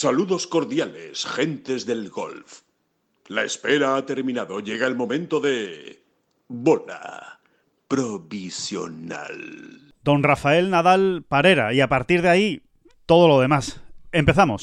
Saludos cordiales, gentes del golf. La espera ha terminado. Llega el momento de... Bola provisional. Don Rafael Nadal Parera. Y a partir de ahí, todo lo demás. Empezamos.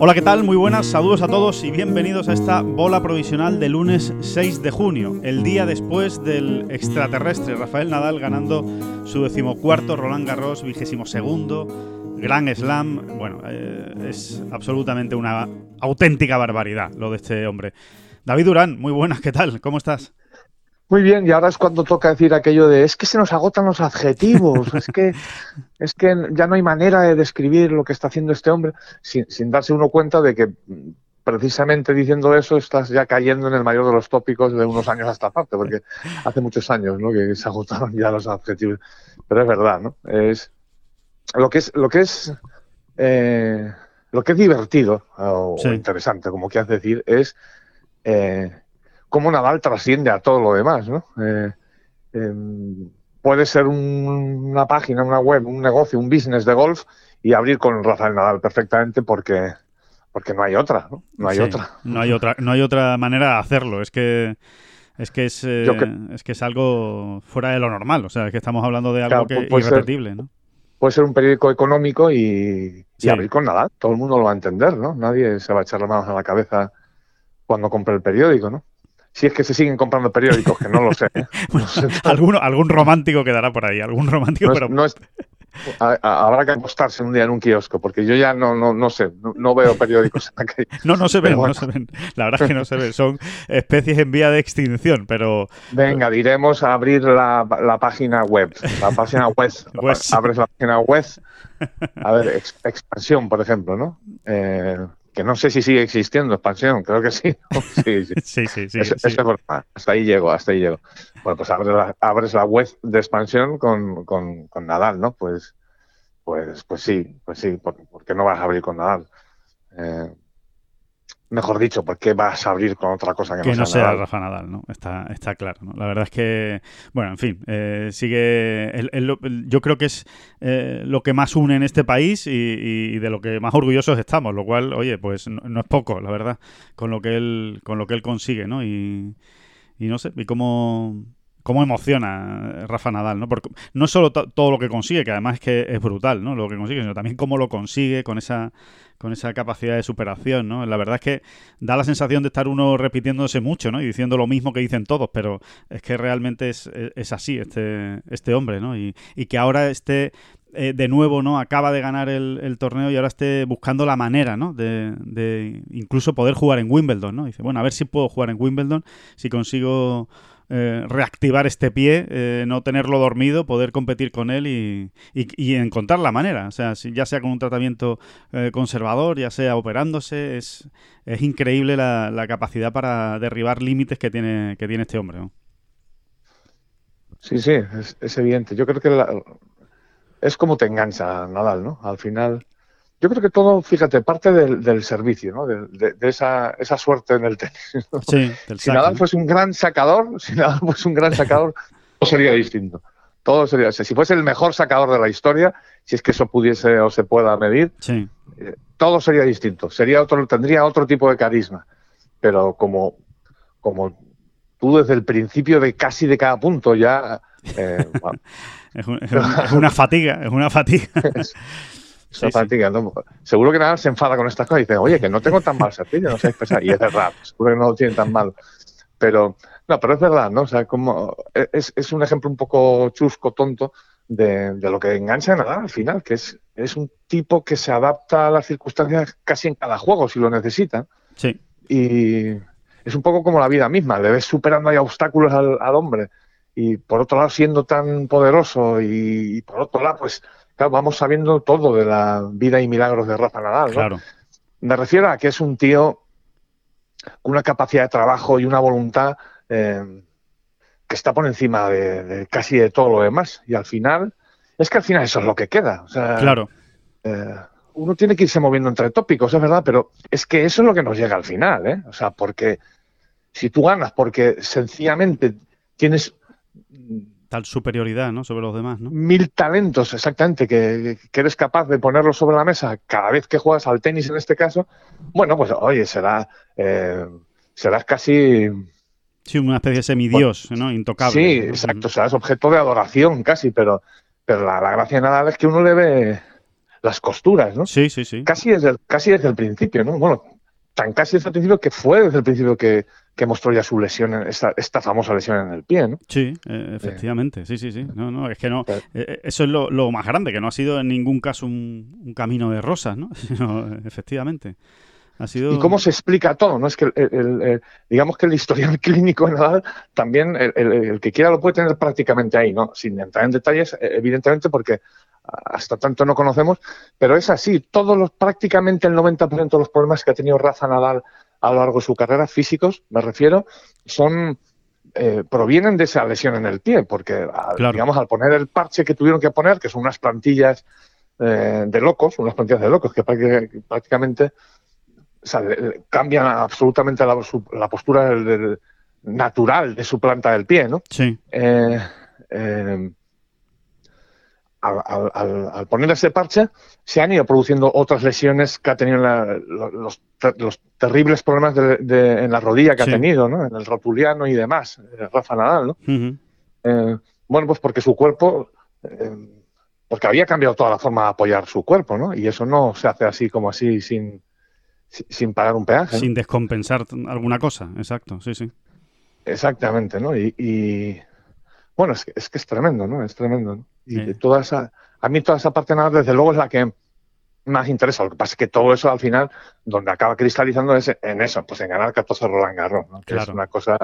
Hola, ¿qué tal? Muy buenas, saludos a todos y bienvenidos a esta bola provisional de lunes 6 de junio, el día después del extraterrestre Rafael Nadal ganando su decimocuarto Roland Garros, vigésimo segundo, Gran Slam. Bueno, eh, es absolutamente una auténtica barbaridad lo de este hombre. David Durán, muy buenas, ¿qué tal? ¿Cómo estás? Muy bien, y ahora es cuando toca decir aquello de es que se nos agotan los adjetivos, es que es que ya no hay manera de describir lo que está haciendo este hombre sin, sin darse uno cuenta de que precisamente diciendo eso estás ya cayendo en el mayor de los tópicos de unos años hasta parte, porque hace muchos años ¿no? que se agotaron ya los adjetivos. Pero es verdad, ¿no? Es lo que es lo que es eh, lo que es divertido o, Sí. interesante, como quieras decir, es eh, cómo Nadal trasciende a todo lo demás, ¿no? Eh, em, puede ser un- una página, una web, un negocio, un business de golf y abrir con Rafael Nadal perfectamente porque porque no hay otra, ¿no? No hay Sí, otra. No hay otra, no hay otra manera de hacerlo. Es que es que es, eh, cre- es que es algo fuera de lo normal. O sea, es que estamos hablando de algo Claro, que pu- puede ser- irrepetible, ¿no? Puede ser un periódico económico y, abrir con Nadal. Todo el mundo lo va a entender, ¿no? Nadie se va a echar las manos a la cabeza cuando compre el periódico, ¿no? Si es que se siguen comprando periódicos, que no lo sé. ¿eh? Bueno, No sé. alguno, algún romántico quedará por ahí, algún romántico, No es- pero no es- a- a- habrá que apostarse un día en un kiosco, porque yo ya no, no, no sé, no, no veo periódicos en no, no se ven, bueno. no se ven. La verdad es que no se ven. Son especies en vía de extinción, pero Venga, diremos a abrir la, la página web. La página web. Web. Abres la página web. A ver, ex- expansión, por ejemplo, ¿no? Eh, que no sé si sigue existiendo expansión, creo que sí. Sí, sí. sí, sí, sí. Verdad. Hasta ahí llego, hasta ahí llego. Bueno, pues abres la, abres la web de expansión con, con, con Nadal, ¿no? Pues, pues, pues sí, pues sí. ¿Por, por no vas a abrir con Nadal? Eh, mejor dicho, ¿por qué vas a abrir con otra cosa que, que no no sea sea Nadal? Rafa Nadal, ¿no? Está, está claro, ¿no? La verdad es que, bueno, en fin, eh, sigue, el- el- el- yo creo que es eh, lo que más une en este país y, y de lo que más orgullosos estamos, lo cual, oye, pues no, no es poco, la verdad, con lo que él, con lo que él consigue, ¿no? Y, y no sé, y cómo, cómo emociona Rafa Nadal, ¿no? Porque no solo to- todo lo que consigue, que además es que es brutal, ¿no? Lo que consigue, sino también cómo lo consigue con esa con esa capacidad de superación, ¿no? La verdad es que da la sensación de estar uno repitiéndose mucho, ¿no? Y diciendo lo mismo que dicen todos, pero es que realmente es, es así este, este hombre, ¿no? Y, y que ahora esté eh, de nuevo, ¿no? Acaba de ganar el, el torneo y ahora esté buscando la manera, ¿no? De, de incluso poder jugar en Wimbledon, ¿no? Dice, bueno, a ver si puedo jugar en Wimbledon, si consigo eh, reactivar este pie, eh, no tenerlo dormido, poder competir con él y, encontrar la manera. O sea, ya sea con un tratamiento eh, conservador, ya sea operándose, es, es increíble la, capacidad para derribar límites que tiene, que tiene este hombre. Sí, sí, es, es evidente. Yo creo que la- es como te engancha Nadal, ¿no? Al final, yo creo que todo, fíjate, parte del, del servicio, ¿no? De, de- de esa, esa suerte en el tenis. ¿no? Sí, del Si Nadal fuese un gran sacador, si Nadal fuese un gran sacador, todo sería distinto. Todo sería, o sea, si fuese el mejor sacador de la historia, si es que eso pudiese o se pueda medir, Sí, todo sería distinto. Sería otro, tendría otro tipo de carisma. Pero como, como tú desde el principio de casi de cada punto ya eh, bueno, es, un- es un- es una fatiga, es una fatiga. Sí, sí. ¿no? Seguro que Nadal se enfada con estas cosas y dice, oye, que no tengo tan mal servicio, no sé pesar. Y es verdad, seguro que no lo tiene tan mal. Pero, no, pero es verdad, ¿no? O sea, como es, es un ejemplo un poco chusco, tonto, de, de lo que engancha a Nadal al final, que es, es un tipo que se adapta a las circunstancias casi en cada juego si lo necesita. Sí, Y es un poco como la vida misma, le ves superando ahí obstáculos al, al hombre y por otro lado siendo tan poderoso y, y por otro lado pues claro, vamos sabiendo todo de la vida y milagros de Rafa Nadal. ¿no? Claro. Me refiero a que es un tío con una capacidad de trabajo y una voluntad eh, que está por encima de, de casi de todo lo demás. Y al final, es que al final eso es lo que queda. O sea, Claro. eh, uno tiene que irse moviendo entre tópicos, es verdad, pero es que eso es lo que nos llega al final, ¿eh? O sea, porque si tú ganas porque sencillamente tienes Tal superioridad, ¿no? Sobre los demás, ¿no? mil talentos exactamente que, que eres capaz de ponerlos sobre la mesa cada vez que juegas al tenis en este caso, bueno, pues oye, será eh, serás casi Sí, una especie de semidios, ¿no? Intocable. sí, ¿no? exacto, serás objeto de adoración casi, pero pero la, la gracia de Nadal es que uno le ve las costuras, ¿no? Sí, sí, sí. Casi desde el, casi desde el principio, ¿no? Bueno, tan casi desde el principio que fue desde el principio que, que mostró ya su lesión, en- esta, esta famosa lesión en el pie, ¿no? Sí, eh, efectivamente, sí, sí, sí. No, no, es que no. Eh, eso es lo, lo más grande, que no ha sido en ningún caso un, un camino de rosas, ¿no? Sino, eh, efectivamente. Ha sido. ¿Y cómo se explica todo? ¿no? Es que el- el- el- digamos que el historial clínico de Nadal también el, que quiera lo puede tener prácticamente ahí, ¿no? Sin entrar en detalles, eh, evidentemente, porque hasta tanto no conocemos, pero es así. Todos los, prácticamente el 90% de los problemas que ha tenido Rafa Nadal a lo largo de su carrera, físicos, me refiero, son eh, provienen de esa lesión en el pie, porque Claro. digamos al poner el parche que tuvieron que poner, que son unas plantillas eh, de locos, unas plantillas de locos que prácti- prácticamente o sea, cambian absolutamente la, su- la postura del- del- natural de su planta del pie, ¿no? Sí, Eh, eh, al, al- poner ese parche, se han ido produciendo otras lesiones que ha tenido en la- lo- los, los terribles problemas de- de- en la rodilla que Sí. ha tenido, ¿no? En el rotuliano y demás, eh, Rafa Nadal, ¿no? Eh, bueno, pues porque su cuerpo, eh, porque había cambiado toda la forma de apoyar su cuerpo, ¿no? Y eso no se hace así como así sin, sin- pagar un peaje. ¿no? sin descompensar alguna cosa, exacto, sí, sí. Exactamente, ¿no? Y, y, bueno, es que, es que es tremendo, ¿no? Es tremendo, ¿no? Y Sí. de toda esa, a mí toda esa parte nada, desde luego, es la que más interesa. Lo que pasa es que todo eso al final, donde acaba cristalizando es en eso, pues en ganar 14 Roland Garros, ¿no? Que es una cosa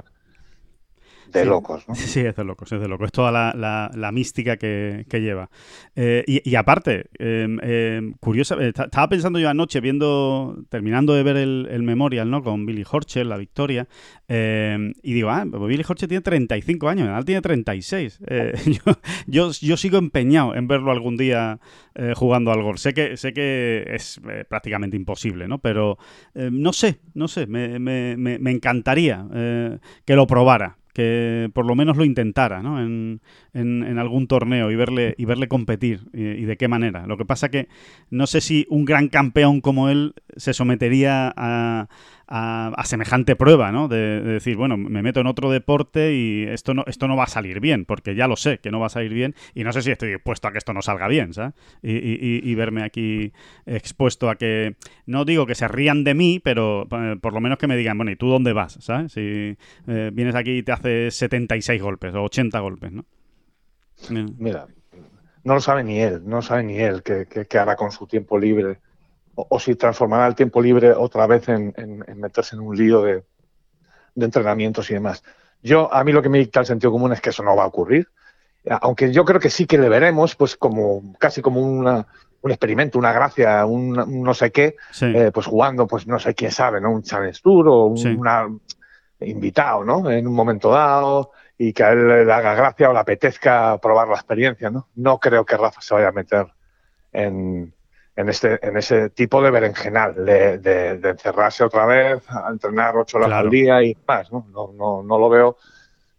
de Sí. locos, ¿no? Sí, es de locos, es de locos. Es toda la, la- la mística que, que lleva. Eh, y, y aparte, eh, eh, curiosa, eh, ta- estaba pensando yo anoche, viendo, terminando de ver el, el memorial, ¿no? Con Billy Horschel, la victoria, eh, y digo, ah, pues Billy Horschel tiene 35 años, Nadal tiene 36. Eh, yo, yo, yo sigo empeñado en verlo algún día eh, jugando al golf. Sé que, sé que es prácticamente imposible, ¿no? Pero no sé, no sé, me, me- me- me encantaría que lo probara que por lo menos lo intentara ¿no? en, en- en algún torneo y verle, y verle competir y, y de qué manera. Lo que pasa que no sé si un gran campeón como él se sometería a, a- semejante prueba, ¿no? De, de decir, bueno, me meto en otro deporte y esto no, esto no va a salir bien, porque ya lo sé que no va a salir bien y no sé si estoy dispuesto a que esto no salga bien, ¿sabes? Y, y- y- verme aquí expuesto a que, no digo que se rían de mí, pero eh, por lo menos que me digan, bueno, ¿y tú dónde vas? ¿Sabes? Si eh, vienes aquí y te haces 76 golpes o 80 golpes, ¿no? Mira, no lo sabe ni él, no lo sabe ni él qué hará con su tiempo libre. O, o si transformará el tiempo libre otra vez en, en- en meterse en un lío de, de entrenamientos y demás. Yo, a mí lo que me dicta el sentido común es que eso no va a ocurrir. Aunque yo creo que sí que le veremos, pues como casi como una, un experimento, una gracia, un, un no sé qué, sí, eh, pues jugando, pues no sé quién sabe, ¿no? Un Challenge Tour o un Sí. una- invitado, ¿no? En un momento dado y que a él le haga gracia o le apetezca probar la experiencia, ¿no? No creo que Rafa se vaya a meter en, en, este, en ese tipo de berenjenal, de, de- de encerrarse otra vez, a entrenar ocho horas Claro. al día y más, ¿no? No, no, no lo veo,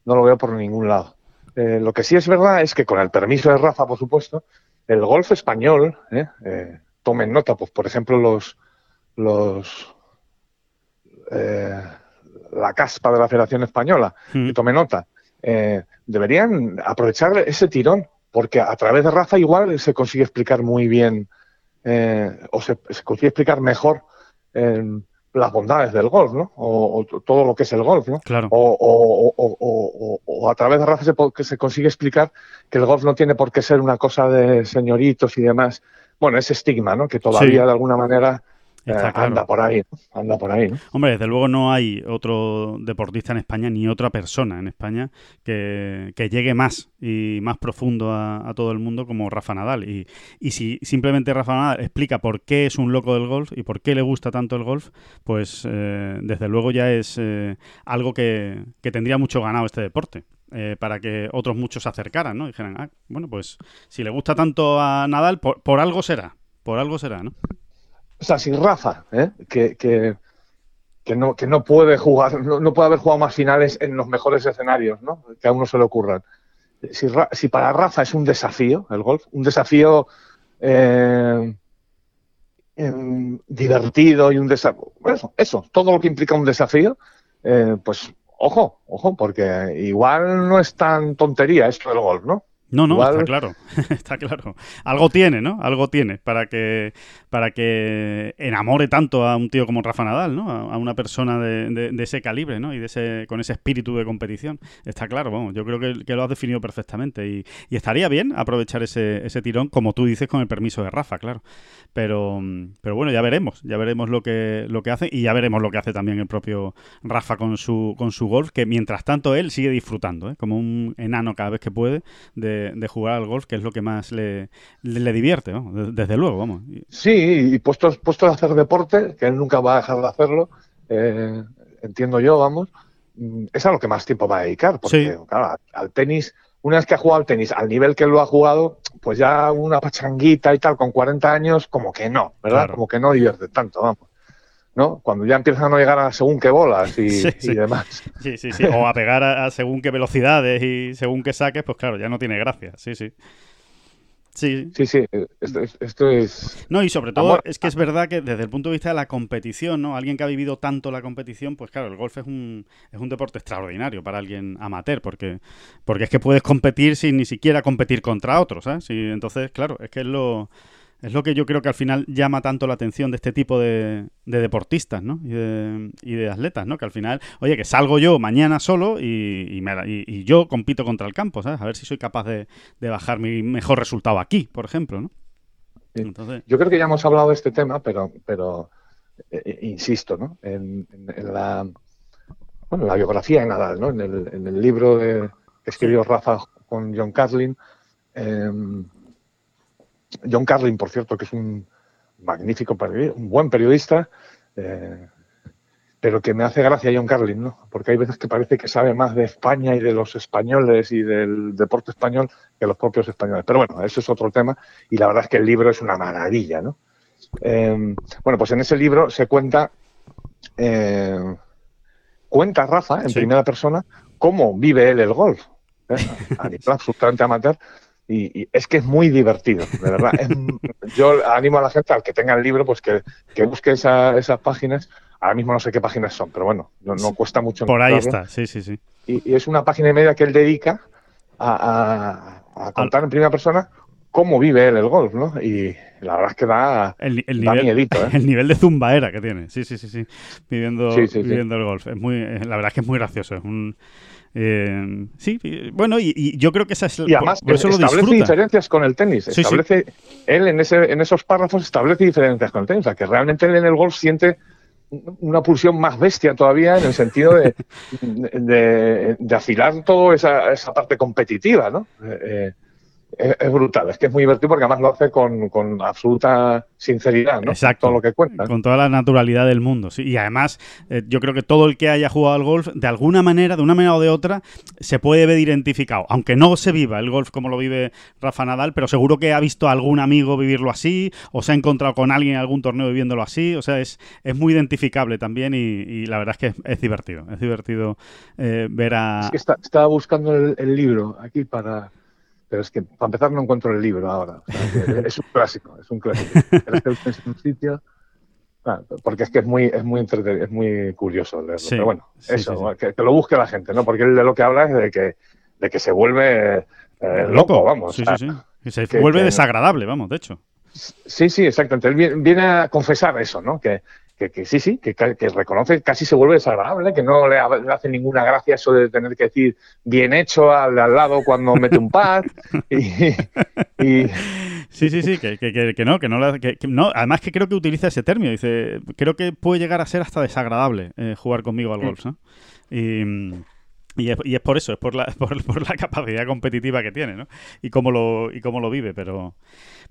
no lo veo por ningún lado. Eh, lo que sí es verdad es que con el permiso de Rafa, por supuesto, el golf español, ¿eh? Eh, tomen nota, pues por ejemplo los los eh, la caspa de la Federación Española, Mm, que tome nota, eh, deberían aprovechar ese tirón, porque a través de Rafa igual se consigue explicar muy bien, eh, o se, se consigue explicar mejor eh, las bondades del golf, ¿no? O, todo lo que es el golf, ¿no? claro. O, o- o- o- o- o a través de Rafa se, que se consigue explicar que el golf no tiene por qué ser una cosa de señoritos y demás. Bueno, ese estigma, ¿no? Que todavía Sí. de alguna manera eh, anda por ahí, anda por ahí. Hombre, desde luego no hay otro deportista en España ni otra persona en España que, llegue más y más profundo a, todo el mundo como Rafa Nadal. Y, y, si simplemente Rafa Nadal explica por qué es un loco del golf y por qué le gusta tanto el golf, pues eh, desde luego ya es eh, algo que, tendría mucho ganado este deporte. para que otros muchos se acercaran, ¿no? Y dijeran, ah, bueno, pues si le gusta tanto a Nadal, por, por algo será, por algo será, ¿no? O sea, si Rafa, ¿eh? que, que, no, que no puede jugar, no, puede haber jugado más finales en los mejores escenarios, ¿no? Que a uno se le ocurran. Si, si para Rafa es un desafío el golf, un desafío eh, em, divertido y un desafío, eso, eso, todo lo que implica un desafío, eh, pues ojo, ojo, porque igual no es tan tontería esto del golf, ¿no? No, no, está claro, está claro. Algo tiene, ¿no? Algo tiene para que, para que enamore tanto a un tío como Rafa Nadal, ¿no? A, una persona de, ese calibre, ¿no? Y de ese, con ese espíritu de competición. Está claro, vamos, yo creo que, lo has definido perfectamente. Y, estaría bien aprovechar ese, ese, tirón, como tú dices, con el permiso de Rafa, claro. Pero, pero bueno, ya veremos, ya veremos lo que, lo que hace y ya veremos lo que hace también el propio Rafa con su, con su golf, que mientras tanto él sigue disfrutando, ¿eh? como un enano cada vez que puede de de, jugar al golf, que es lo que más le, le, divierte, desde luego, vamos. Sí, y puestos, puestos a hacer deporte, que él nunca va a dejar de hacerlo, eh, entiendo yo, vamos, mm, es a lo que más tiempo va a dedicar, porque claro, al tenis, una vez que ha jugado al tenis al nivel que lo ha jugado, pues ya una pachanguita y tal con 40 años, como que no, ¿verdad? Como que no divierte tanto, vamos. ¿No? Cuando ya empiezan a no llegar a según qué bolas y, demás. Sí, sí, sí. O a pegar a, según qué velocidades y según qué saques, pues claro, ya no tiene gracia. Sí, sí. Sí. Sí, sí, esto, es... No, y sobre todo es que es verdad que desde el punto de vista de la competición, ¿no? Alguien que ha vivido tanto la competición, pues claro, el golf es un, es un deporte extraordinario para alguien amateur, porque, porque es que puedes competir sin ni siquiera competir contra otros, ¿eh? Sí, entonces, claro, es que es lo es lo que yo creo que al final llama tanto la atención de este tipo de, deportistas, ¿no? Y de, y de, atletas, ¿no? Que al final, oye, que salgo yo mañana solo y, y, yo compito contra el campo, ¿sabes? A ver si soy capaz de, bajar mi mejor resultado aquí, por ejemplo, ¿no? Entonces... Yo creo que ya hemos hablado de este tema, pero, pero eh, eh, insisto, ¿no? En, la, bueno, la biografía de Nadal, ¿no? En el, en el libro que escribió Rafa con John Carlin, eh, John Carlin, por cierto, que es un magnífico periodista, un buen periodista, eh, pero que me hace gracia John Carlin, ¿no? Porque hay veces que parece que sabe más de España y de los españoles y del deporte español que los propios españoles. Pero bueno, eso es otro tema y la verdad es que el libro es una maravilla, ¿no? Eh, bueno, pues en ese libro se cuenta, eh, cuenta Rafa en primera persona cómo vive él el golf. A nivel absolutamente amateur, y, es que es muy divertido, de verdad. yo animo a la gente, al que tenga el libro, pues que, busque esas páginas. Ahora mismo no sé qué páginas son, pero bueno, no, cuesta mucho. Por ahí está, sí, sí, sí. Y, es una página y media que él dedica a, contar en primera persona cómo vive él el golf, ¿no? Y la verdad es que da, el, nivel, miedito, ¿eh? El nivel de zumbaera que tiene, sí, sí, sí, sí, viviendo, viviendo el golf. Es muy, la verdad es que es muy gracioso, es un eh, sí, bueno, y, yo creo que esa es Y además establece diferencias con el tenis. establece, Él en, ese, en esos párrafos establece diferencias con el tenis. O sea, que realmente él en el golf siente una pulsión más bestia todavía en el sentido de, de, afilar toda esa, esa, parte competitiva, ¿no? Eh, es, brutal, es que es muy divertido porque además lo hace con, con absoluta sinceridad, ¿no? Exacto. Todo lo que cuenta. Con toda la naturalidad del mundo, sí. Y además, eh, yo creo que todo el que haya jugado al golf, de alguna manera, de una manera o de otra, se puede ver identificado. Aunque no se viva el golf como lo vive Rafa Nadal, pero seguro que ha visto a algún amigo vivirlo así, o se ha encontrado con alguien en algún torneo viviéndolo así. O sea, es, es muy identificable también y, la verdad es que es, divertido. Es divertido eh, ver a... Es que estaba buscando el libro aquí para pero es que para empezar no encuentro el libro ahora. es un clásico, es un clásico. Es un sitio, porque es que es muy, es muy, es muy curioso leerlo. pero bueno, eso, Que, lo busque la gente, ¿no? Porque él de lo que habla es de que, de que se vuelve eh, loco, vamos. Sí, sí, sí. se vuelve desagradable, vamos, de hecho. Sí, sí, exactamente. Él viene a confesar eso, ¿no? Que, que, sí, sí, que, que, reconoce, casi se vuelve desagradable, que no le, hace ninguna gracia eso de tener que decir bien hecho al, al lado cuando mete un par. y, Sí, sí, sí, que, que, que no, que no, la, que, no. Además que creo que utiliza ese término. Dice, creo que puede llegar a ser hasta desagradable eh, jugar conmigo al golf. ¿no? Y, y es, y es, por eso, es por la, por, por, la capacidad competitiva que tiene, ¿no? Y cómo lo, y cómo lo vive, pero,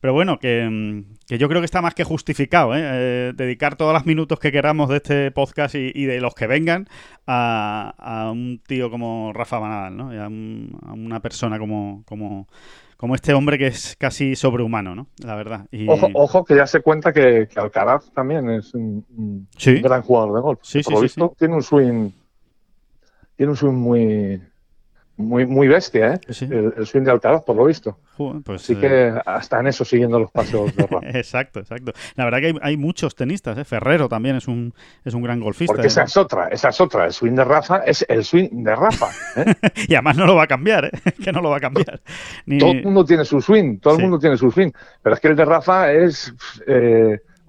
pero bueno, que, que yo creo que está más que justificado, ¿eh? Eh, dedicar todos los minutos que queramos de este podcast y, y de los que vengan a, a, un tío como Rafa Manadal, ¿no? Y a, un, a una persona como, como, como este hombre que es casi sobrehumano, ¿no? La verdad. Y... Ojo, ojo, que ya se cuenta que, que Alcaraz también es un, un ¿Sí? gran jugador de golf. Sí, Por sí, lo sí, visto, tiene un swing tiene un swing muy muy, muy bestia, ¿eh? Sí. El, el, swing de Alcaraz, por lo visto. Joder, pues, Así eh... que hasta en eso siguiendo los pasos de Rafa. exacto, exacto. La verdad que hay, hay, muchos tenistas, ¿eh? Ferrero también es un, es un gran golfista. Porque ¿eh? esa es otra, esa es otra. El swing de Rafa es el swing de Rafa. ¿eh? y además no lo va a cambiar, ¿eh? que no lo va a cambiar. Ni... Todo el mundo tiene su swing, todo sí. el mundo tiene su swing. Pero es que el de Rafa es...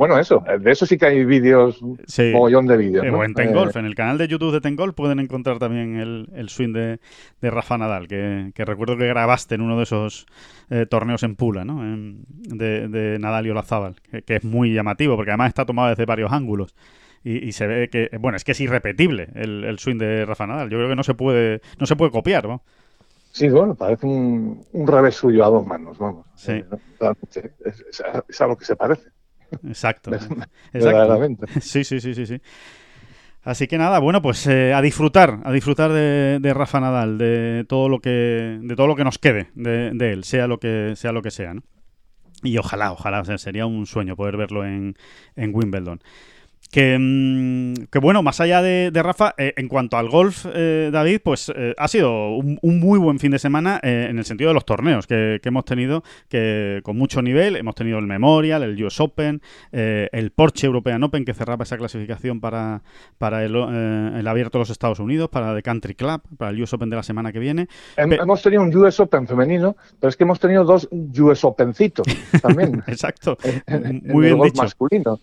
Eh, bueno, eso, de eso sí que hay vídeos, sí. mogollón de vídeos. Eh, ¿no? O en Tengolf, eh, en el canal de YouTube de Tengolf pueden encontrar también el, el swing de, de, Rafa Nadal, que, que, recuerdo que grabaste en uno de esos eh, torneos en Pula, ¿no? En, de, de, Nadal y Olazábal, que, que, es muy llamativo, porque además está tomado desde varios ángulos. Y, y, se ve que, bueno, es que es irrepetible el, el, swing de Rafa Nadal. Yo creo que no se puede, no se puede copiar, ¿no? Sí, bueno, parece un, un revés suyo a dos manos, vamos. Sí. Es, es, es a lo que se parece. Exacto. Exacto. Sí, sí, sí, sí, sí. Así que nada, bueno, pues eh, a disfrutar, a disfrutar de, de, Rafa Nadal, de todo lo que, de todo lo que nos quede de, de, él, sea lo que sea lo que sea, ¿no? Y ojalá, ojalá, o sea, sería un sueño poder verlo en, en Wimbledon. Que, que, bueno, más allá de, de Rafa, eh, en cuanto al golf, eh, David, pues eh, ha sido un, un, muy buen fin de semana eh, en el sentido de los torneos que, que, hemos tenido, que con mucho nivel. Hemos tenido el Memorial, el US Open, eh, el Porsche European Open, que cerraba esa clasificación para, para el, el, abierto de los Estados Unidos, para The Country Club, para el US Open de la semana que viene. Hem, hemos tenido un US Open femenino, pero es que hemos tenido dos US Opencitos también. Exacto. en, muy en bien dicho. masculino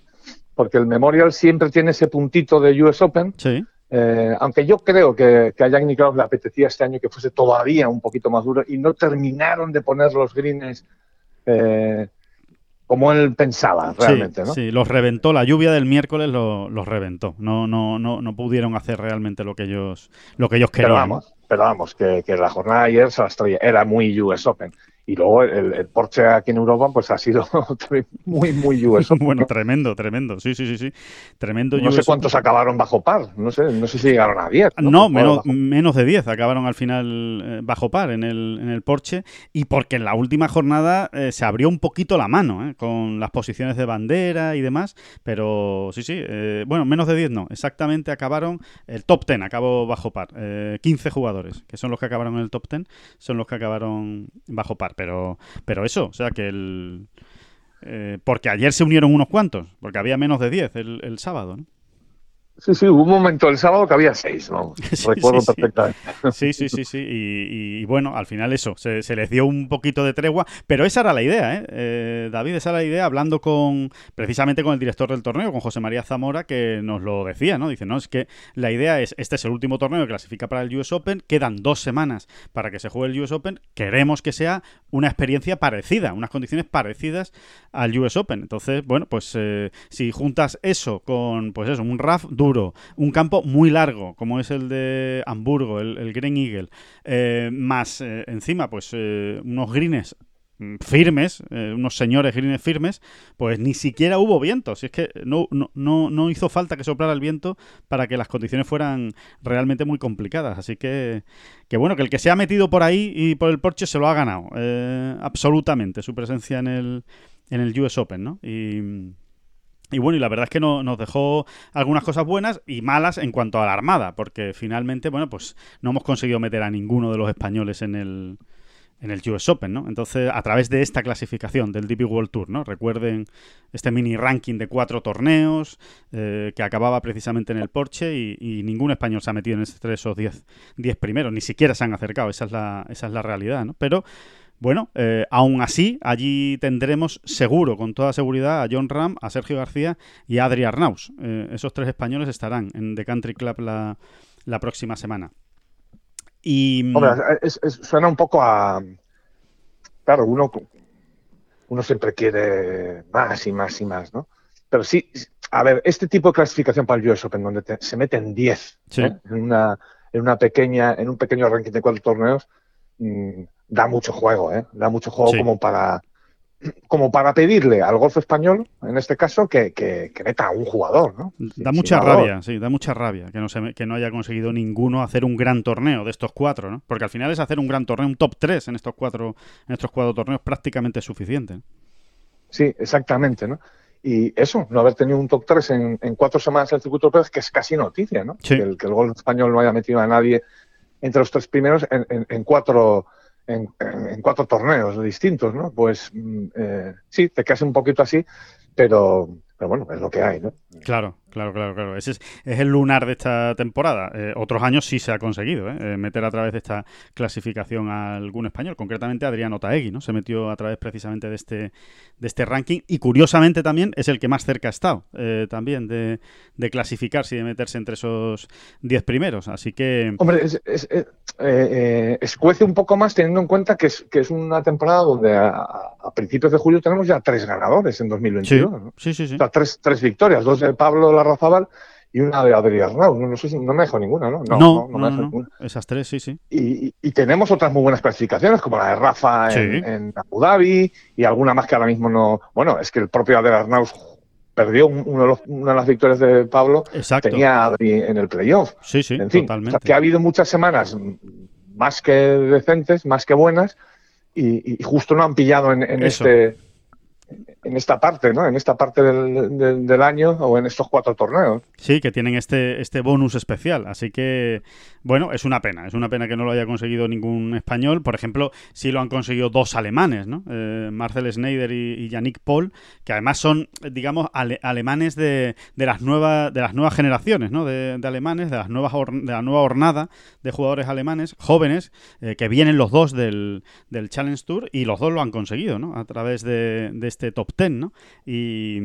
porque el Memorial siempre tiene ese puntito de US Open. Sí. Eh, aunque yo creo que, que a Jack Nicklaus le apetecía este año que fuese todavía un poquito más duro y no terminaron de poner los greens eh, como él pensaba realmente. Sí, ¿no? sí, los reventó, la lluvia del miércoles los, los reventó. No, no, no, no pudieron hacer realmente lo que ellos, lo que ellos querían. Pero vamos, pero vamos que, que la jornada de ayer se las traía, era muy US Open. Y luego el, el, Porsche aquí en Europa pues ha sido muy, muy US. Bueno, ¿no? tremendo, tremendo. Sí, sí, sí, sí. Tremendo No US sé cuántos acabaron bajo par. No sé, no sé si llegaron a 10. No, no menos, menos de 10 acabaron al final eh, bajo par en el, en el Porsche. Y porque en la última jornada eh, se abrió un poquito la mano eh, con las posiciones de bandera y demás. Pero sí, sí. eh, bueno, menos de 10 no. Exactamente acabaron. El top 10 acabó bajo par. 15 jugadores, que son los que acabaron en el top 10, son los que acabaron bajo par pero, pero eso, o sea que el... Eh, porque ayer se unieron unos cuantos, porque había menos de 10 el, el sábado, ¿no? Sí, sí, hubo un momento el sábado que había seis, ¿no? Sí, Recuerdo sí, perfectamente. Sí, sí, sí, sí. Y, y, bueno, al final eso, se, se, les dio un poquito de tregua, pero esa era la idea, ¿eh? ¿eh? David, esa era la idea, hablando con precisamente con el director del torneo, con José María Zamora, que nos lo decía, ¿no? Dice, no, es que la idea es, este es el último torneo que clasifica para el US Open, quedan dos semanas para que se juegue el US Open, queremos que sea una experiencia parecida, unas condiciones parecidas al US Open. Entonces, bueno, pues eh, si juntas eso con, pues eso, un RAF duro, un campo muy largo, como es el de Hamburgo, el, Green Eagle, eh, más eh, encima, pues eh, unos greens firmes, eh, unos señores greens firmes, pues ni siquiera hubo viento. Si es que no, no, no, no, hizo falta que soplara el viento para que las condiciones fueran realmente muy complicadas. Así que, que bueno, que el que se ha metido por ahí y por el Porsche se lo ha ganado. Absolutamente, su presencia en el, en el US Open, ¿no? Y. Y bueno, y la verdad es que no, nos dejó algunas cosas buenas y malas en cuanto a la Armada, porque finalmente, bueno, pues no hemos conseguido meter a ninguno de los españoles en el, en el US Open, ¿no? Entonces, a través de esta clasificación del DP World Tour, ¿no? Recuerden este mini ranking de cuatro torneos eh, que acababa precisamente en el Porsche y, y, ningún español se ha metido en esos 10 primeros, ni siquiera se han acercado, esa es la, esa es la realidad, ¿no? Pero bueno, eh, aún así, allí tendremos seguro, con toda seguridad, a John Ram, a Sergio García y a Adri Arnaus. Eh, esos tres españoles estarán en The Country Club la, la próxima semana. Y... Hombre, es, es, suena un poco a... Claro, uno uno siempre quiere más y más y más, ¿no? Pero sí, a ver, este tipo de clasificación para el US Open, donde se meten 10 en, una, en, una pequeña, en un pequeño ranking de cuatro torneos, mm, da mucho juego, ¿eh? Da mucho juego como para como para pedirle al golf español, en este caso, que, que, meta a un jugador, ¿no? Da mucha rabia, sí, da mucha rabia que no, se, que no haya conseguido ninguno hacer un gran torneo de estos cuatro, ¿no? Porque al final es hacer un gran torneo, un top 3 en estos cuatro, en estos cuatro torneos prácticamente suficiente. Sí, exactamente, ¿no? Y eso, no haber tenido un top 3 en, cuatro semanas en el circuito europeo es que es casi noticia, ¿no? Que, el, que el golf español no haya metido a nadie entre los tres primeros en, en cuatro en, cuatro torneos distintos, ¿no? Pues mm, eh, sí, te quedas un poquito así, pero, pero bueno, es lo que hay, ¿no? Claro, Claro, claro, claro. Ese es, el lunar de esta temporada. Eh, otros años sí se ha conseguido ¿eh? Eh, meter a través de esta clasificación a algún español, concretamente Adriano Taegui, ¿no? Se metió a través precisamente de este, de este ranking y curiosamente también es el que más cerca ha estado también de, de, clasificarse y de meterse entre esos 10 primeros. Así que... Hombre, es, escuece un poco más teniendo en cuenta que es, que es una temporada donde a, principios de julio tenemos ya tres ganadores en 2022. Sí, sí, sí. O sea, tres, tres victorias, dos de Pablo Larrazabal y una de Adrián Arnau. No, sé no me dejo ninguna, ¿no? No, no, no, Esas tres, sí, sí. Y, tenemos otras muy buenas clasificaciones, como la de Rafa en, Abu Dhabi y alguna más que ahora mismo no. Bueno, es que el propio Adrián Arnau perdió una de las victorias de Pablo. Exacto. Tenía a Adri en el playoff. Sí, sí, en fin, totalmente. que ha habido muchas semanas más que decentes, más que buenas, y, justo no han pillado en, en este en esta parte, ¿no? En esta parte del, del, año o en estos cuatro torneos. Sí, que tienen este, este bonus especial. Así que, bueno, es una pena. Es una pena que no lo haya conseguido ningún español. Por ejemplo, sí lo han conseguido dos alemanes, ¿no? Eh, Marcel Schneider y, Yannick Paul, que además son, digamos, alemanes de, de, las nuevas, de las nuevas generaciones, ¿no? De, alemanes, de, las nuevas de la nueva hornada de jugadores alemanes, jóvenes, eh, que vienen los dos del, del Challenge Tour y los dos lo han conseguido, ¿no? A través de, de este top ten, ¿no? Y...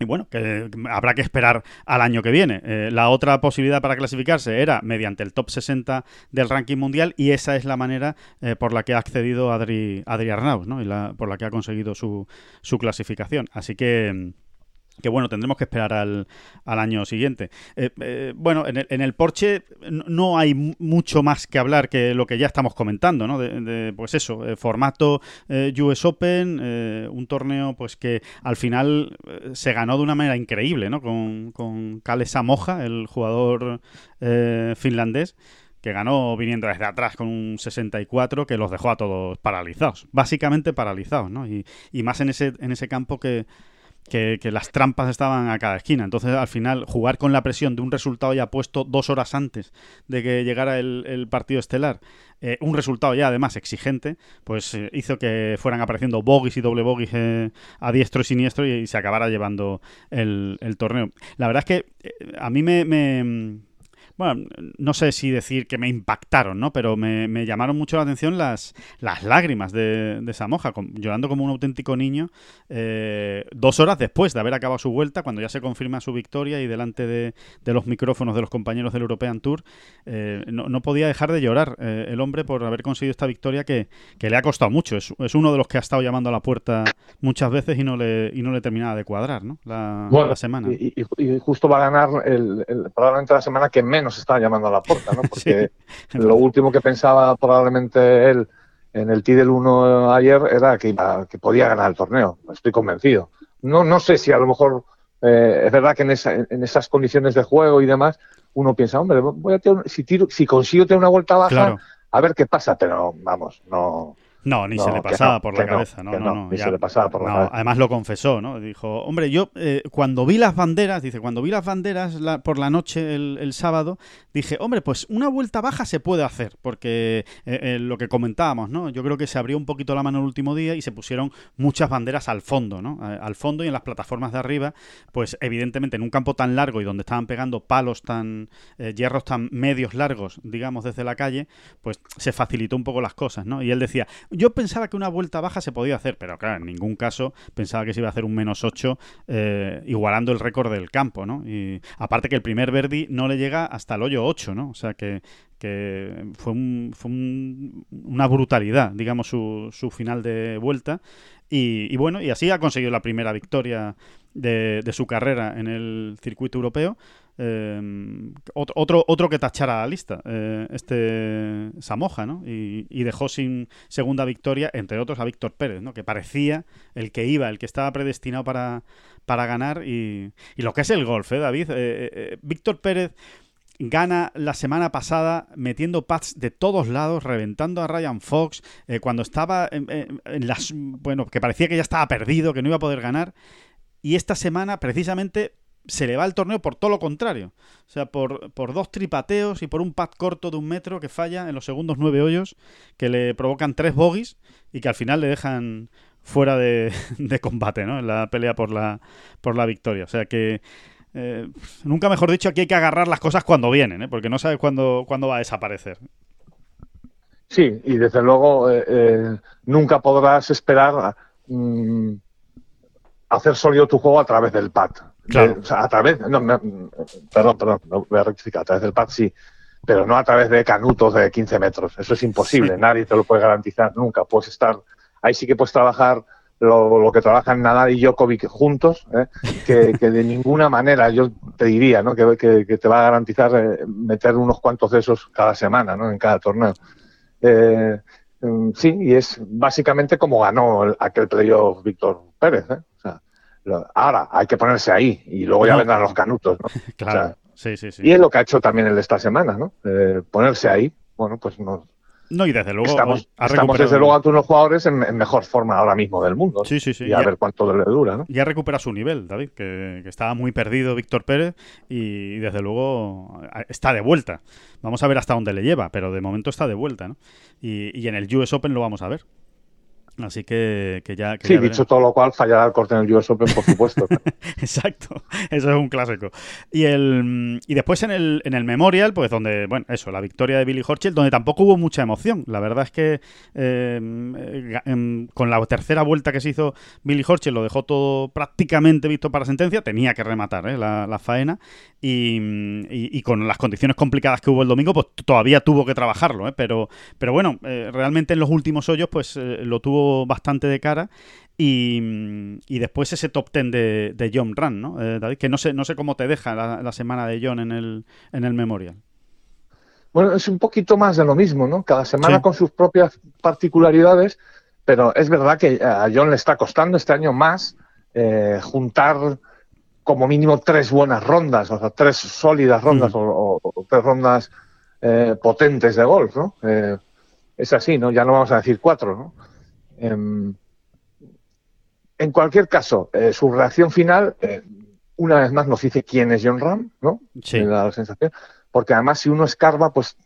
Y bueno, que habrá que esperar al año que viene. Eh, la otra posibilidad para clasificarse era mediante el top 60 del ranking mundial y esa es la manera eh, por la que ha accedido Adri, Adri ¿no? Y la, por la que ha conseguido su, su clasificación. Así que que bueno, tendremos que esperar al, al año siguiente. Eh, eh, bueno, en el, en el, Porsche no hay mucho más que hablar que lo que ya estamos comentando, ¿no? De, pues eso, eh, formato US Open, un torneo pues que al final se ganó de una manera increíble, ¿no? Con, con Kale Samoja, el jugador finlandés que ganó viniendo desde atrás con un 64 que los dejó a todos paralizados, básicamente paralizados, ¿no? Y, y más en ese, en ese campo que, que, las trampas estaban a cada esquina. Entonces, al final, jugar con la presión de un resultado ya puesto dos horas antes de que llegara el, partido estelar, eh, un resultado ya además exigente, pues eh, hizo que fueran apareciendo bogies y doble bogies eh, a diestro y siniestro y, se acabara llevando el, torneo. La verdad es que a mí me bueno, no sé si decir que me impactaron, ¿no? Pero me, llamaron mucho la atención las, las lágrimas de, de esa moja, llorando como un auténtico niño, eh, dos horas después de haber acabado su vuelta, cuando ya se confirma su victoria y delante de, los micrófonos de los compañeros del European Tour, eh, no, podía dejar de llorar eh, el hombre por haber conseguido esta victoria que, le ha costado mucho. Es, uno de los que ha estado llamando a la puerta muchas veces y no le, y no le terminaba de cuadrar, ¿no? La, semana. Y, justo va a ganar el, probablemente la semana que menos nos está llamando a la puerta, ¿no? Porque lo último que pensaba probablemente él en el del 1 ayer era que, que podía ganar el torneo. Estoy convencido. No, no sé si a lo mejor eh, es verdad que en, esa, en esas condiciones de juego y demás uno piensa, hombre, voy a si, tiro, si consigo tener una vuelta baja, a ver qué pasa, pero vamos, no. No, ni se le pasaba por la cabeza, no, no, ni se le pasaba por la cabeza. Además lo confesó, ¿no? Dijo, hombre, yo eh, cuando vi las banderas, dice, cuando vi las banderas por la noche el, sábado, dije, hombre, pues una vuelta baja se puede hacer, porque eh, eh, lo que comentábamos, ¿no? Yo creo que se abrió un poquito la mano el último día y se pusieron muchas banderas al fondo, ¿no? al fondo y en las plataformas de arriba, pues evidentemente en un campo tan largo y donde estaban pegando palos tan, hierros tan medios largos, digamos, desde la calle, pues se facilitó un poco las cosas, ¿no? Y él decía, yo pensaba que una vuelta baja se podía hacer, pero claro, en ningún caso pensaba que se iba a hacer un menos 8 eh, igualando el récord del campo, ¿no? Y aparte que el primer Verdi no le llega hasta el hoyo 8, ¿no? O sea que, fue, fue una brutalidad, digamos, su, su final de vuelta. Y, bueno, y así ha conseguido la primera victoria de, su carrera en el circuito europeo. Eh, otro, otro que tachara la lista, eh, este Samoja, ¿no? Y, dejó sin segunda victoria, entre otros, a Víctor Pérez, ¿no? Que parecía el que iba, el que estaba predestinado para, para ganar. Y, lo que es el golf, ¿eh, David? Eh, Víctor Pérez gana la semana pasada metiendo pads de todos lados, reventando a Ryan Fox, cuando estaba en, las... Bueno, que parecía que ya estaba perdido, que no iba a poder ganar. Y esta semana, precisamente, se le va el torneo por todo lo contrario. O sea, por, por, dos tripateos y por un pad corto de un metro que falla en los segundos nueve hoyos, que le provocan tres bogies y que al final le dejan fuera de, combate, ¿no? En la pelea por la, por la victoria. O sea que, eh, nunca mejor dicho, aquí hay que agarrar las cosas cuando vienen, ¿eh? Porque no sabes cuándo, cuándo va a desaparecer. Sí, y desde luego eh, nunca podrás esperar... Mm, hacer sólido tu juego a través del pad. Claro. o sea, a través, no, perdón, perdón, voy a rectificar, a través del pad sí, pero no a través de canutos de 15 metros. Eso es imposible, nadie te lo puede garantizar nunca. Puedes estar, ahí sí que puedes trabajar lo, que trabajan Nadal y Djokovic juntos, ¿eh? que, de ninguna manera yo te diría ¿no? que, que, te va a garantizar eh, meter unos cuantos de esos cada semana, ¿no? en cada torneo. Eh, mm, sí, y es básicamente como ganó aquel playoff Víctor Pérez. ¿eh? Ahora hay que ponerse ahí y luego ya vendrán los canutos, ¿no? claro. sí, sí, sí. Y es lo que ha hecho también el esta semana, ¿no? Eh, ponerse ahí. Bueno, pues no. No, y desde luego. Estamos, desde luego ante unos jugadores en, mejor forma ahora mismo del mundo. Sí, sí, sí. Y a ver cuánto le dura, ¿no? Ya recupera su nivel, David, que, estaba muy perdido Víctor Pérez y desde luego está de vuelta. Vamos a ver hasta dónde le lleva, pero de momento está de vuelta, ¿no? Y, y en el US Open lo vamos a ver. Así que, ya. sí, dicho todo lo cual, fallará el corte en el US Open, por supuesto. Exacto, eso es un clásico. Y el y después en el, en el Memorial, pues donde, bueno, eso, la victoria de Billy Horschel, donde tampoco hubo mucha emoción. La verdad es que eh, em, con la tercera vuelta que se hizo Billy Horschel lo dejó todo prácticamente visto para sentencia, tenía que rematar ¿eh? la, faena y, con las condiciones complicadas que hubo el domingo, pues todavía tuvo que trabajarlo, ¿eh? pero, pero bueno, realmente en los últimos hoyos, pues lo tuvo bastante de cara. Y, después ese top ten de, de John Run, ¿no? Eh, David, que no sé, no sé cómo te deja la, semana de John en el, en el Memorial. Bueno, es un poquito más de lo mismo, ¿no? Cada semana con sus propias particularidades, pero es verdad que a John le está costando este año más eh, juntar como mínimo tres buenas rondas, o sea, tres sólidas rondas mm. o, tres rondas eh, potentes de golf, ¿no? es así, ¿no? Ya no vamos a decir cuatro, ¿no? Em, en cualquier caso, eh, su reacción final, eh, una vez más nos dice quién es John Ram, ¿no? Sí. la sensación. Porque además, si uno escarba, pues